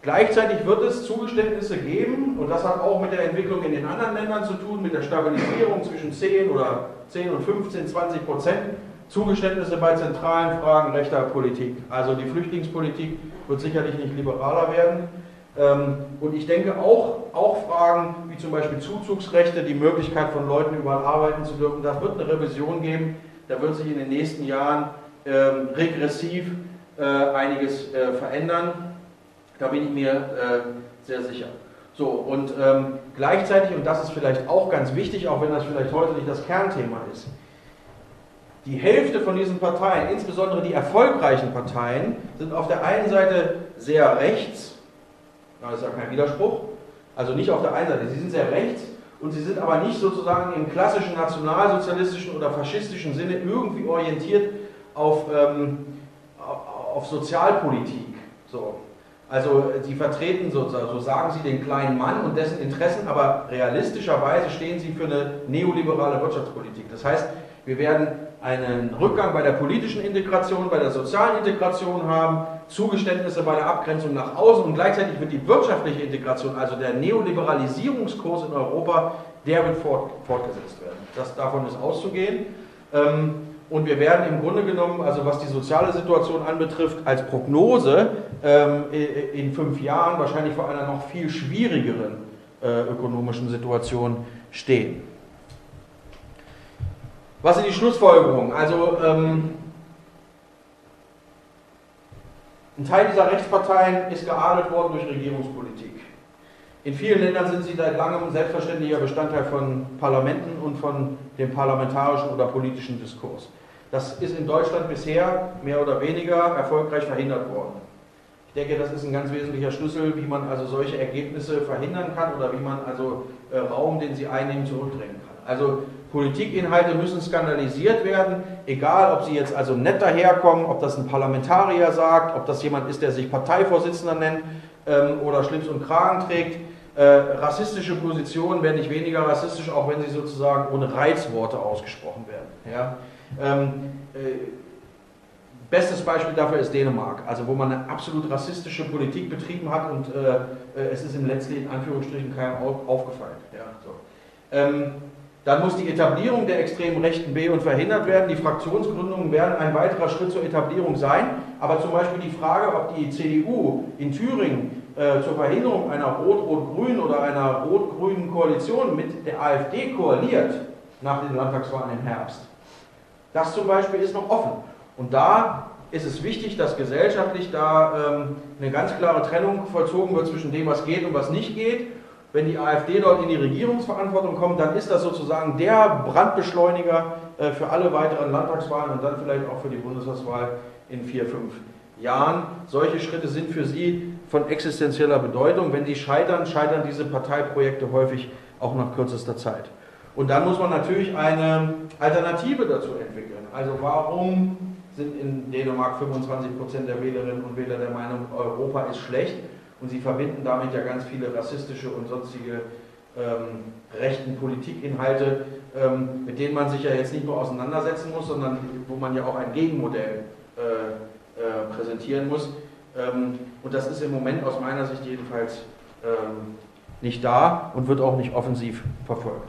Speaker 1: Gleichzeitig wird es Zugeständnisse geben, und das hat auch mit der Entwicklung in den anderen Ländern zu tun, mit der Stabilisierung zwischen 10 oder 10 und 15, 20 Prozent, Zugeständnisse bei zentralen Fragen rechter Politik. Also die Flüchtlingspolitik wird sicherlich nicht liberaler werden. Ähm, und ich denke auch, auch Fragen wie zum Beispiel Zuzugsrechte, die Möglichkeit von Leuten überall arbeiten zu dürfen, da wird eine Revision geben, da wird sich in den nächsten Jahren ähm, regressiv äh, einiges äh, verändern. Da bin ich mir äh, sehr sicher. So, und ähm, gleichzeitig, und das ist vielleicht auch ganz wichtig, auch wenn das vielleicht heute nicht das Kernthema ist, die Hälfte von diesen Parteien, insbesondere die erfolgreichen Parteien, sind auf der einen Seite sehr rechts, das ist ja kein Widerspruch, also nicht auf der einen Seite, sie sind sehr rechts und sie sind aber nicht sozusagen im klassischen nationalsozialistischen oder faschistischen Sinne irgendwie orientiert auf, ähm, auf Sozialpolitik. So. Also sie vertreten, so, so sagen sie, den kleinen Mann und dessen Interessen, aber realistischerweise stehen sie für eine neoliberale Wirtschaftspolitik. Das heißt, wir werden einen Rückgang bei der politischen Integration, bei der sozialen Integration haben, Zugeständnisse bei der Abgrenzung nach außen und gleichzeitig wird die wirtschaftliche Integration, also der Neoliberalisierungskurs in Europa, der wird fort, fortgesetzt werden. Das, davon ist auszugehen. Ähm, und wir werden im Grunde genommen, also was die soziale Situation anbetrifft, als Prognose ähm, in fünf Jahren wahrscheinlich vor einer noch viel schwierigeren äh, ökonomischen Situation stehen. Was sind die Schlussfolgerungen? Also ähm, ein Teil dieser Rechtsparteien ist geadelt worden durch Regierungspolitik. In vielen Ländern sind sie seit langem selbstverständlicher Bestandteil von Parlamenten und von dem parlamentarischen oder politischen Diskurs. Das ist in Deutschland bisher mehr oder weniger erfolgreich verhindert worden. Ich denke, das ist ein ganz wesentlicher Schlüssel, wie man also solche Ergebnisse verhindern kann oder wie man also äh, Raum, den sie einnehmen, zurückdrängen kann. Also Politikinhalte müssen skandalisiert werden, egal ob sie jetzt also nett daherkommen, ob das ein Parlamentarier sagt, ob das jemand ist, der sich Parteivorsitzender nennt ähm, oder Schlips und Kragen trägt. Äh, rassistische Positionen werden nicht weniger rassistisch, auch wenn sie sozusagen ohne Reizworte ausgesprochen werden. Ja? Ähm, äh, bestes Beispiel dafür ist Dänemark, also wo man eine absolut rassistische Politik betrieben hat und äh, äh es ist im letztlich in Anführungsstrichen keinem aufgefallen. Ja, so. ähm, dann muss die Etablierung der extremen Rechten B und verhindert werden. Die Fraktionsgründungen werden ein weiterer Schritt zur Etablierung sein. Aber zum Beispiel die Frage, ob die CDU in Thüringen äh, zur Verhinderung einer rot-rot-grünen oder einer rot-grünen Koalition mit der AfD koaliert nach den Landtagswahlen im Herbst, das zum Beispiel ist noch offen. Und da ist es wichtig, dass gesellschaftlich da ähm, eine ganz klare Trennung vollzogen wird zwischen dem, was geht und was nicht geht. Wenn die AfD dort in die Regierungsverantwortung kommt, dann ist das sozusagen der Brandbeschleuniger äh, für alle weiteren Landtagswahlen und dann vielleicht auch für die Bundestagswahl in vier, fünf Jahren. Solche Schritte sind für sie von existenzieller Bedeutung. Wenn sie scheitern, scheitern diese Parteiprojekte häufig auch nach kürzester Zeit. Und dann muss man natürlich eine Alternative dazu entwickeln. Also warum sind in Dänemark 25 Prozent der Wählerinnen und Wähler der Meinung, Europa ist schlecht? Und sie verbinden damit ja ganz viele rassistische und sonstige ähm, rechten Politikinhalte, ähm, mit denen man sich ja jetzt nicht nur auseinandersetzen muss, sondern wo man ja auch ein Gegenmodell äh, äh, präsentieren muss. Ähm, und das ist im Moment aus meiner Sicht jedenfalls ähm, nicht da und wird auch nicht offensiv verfolgt.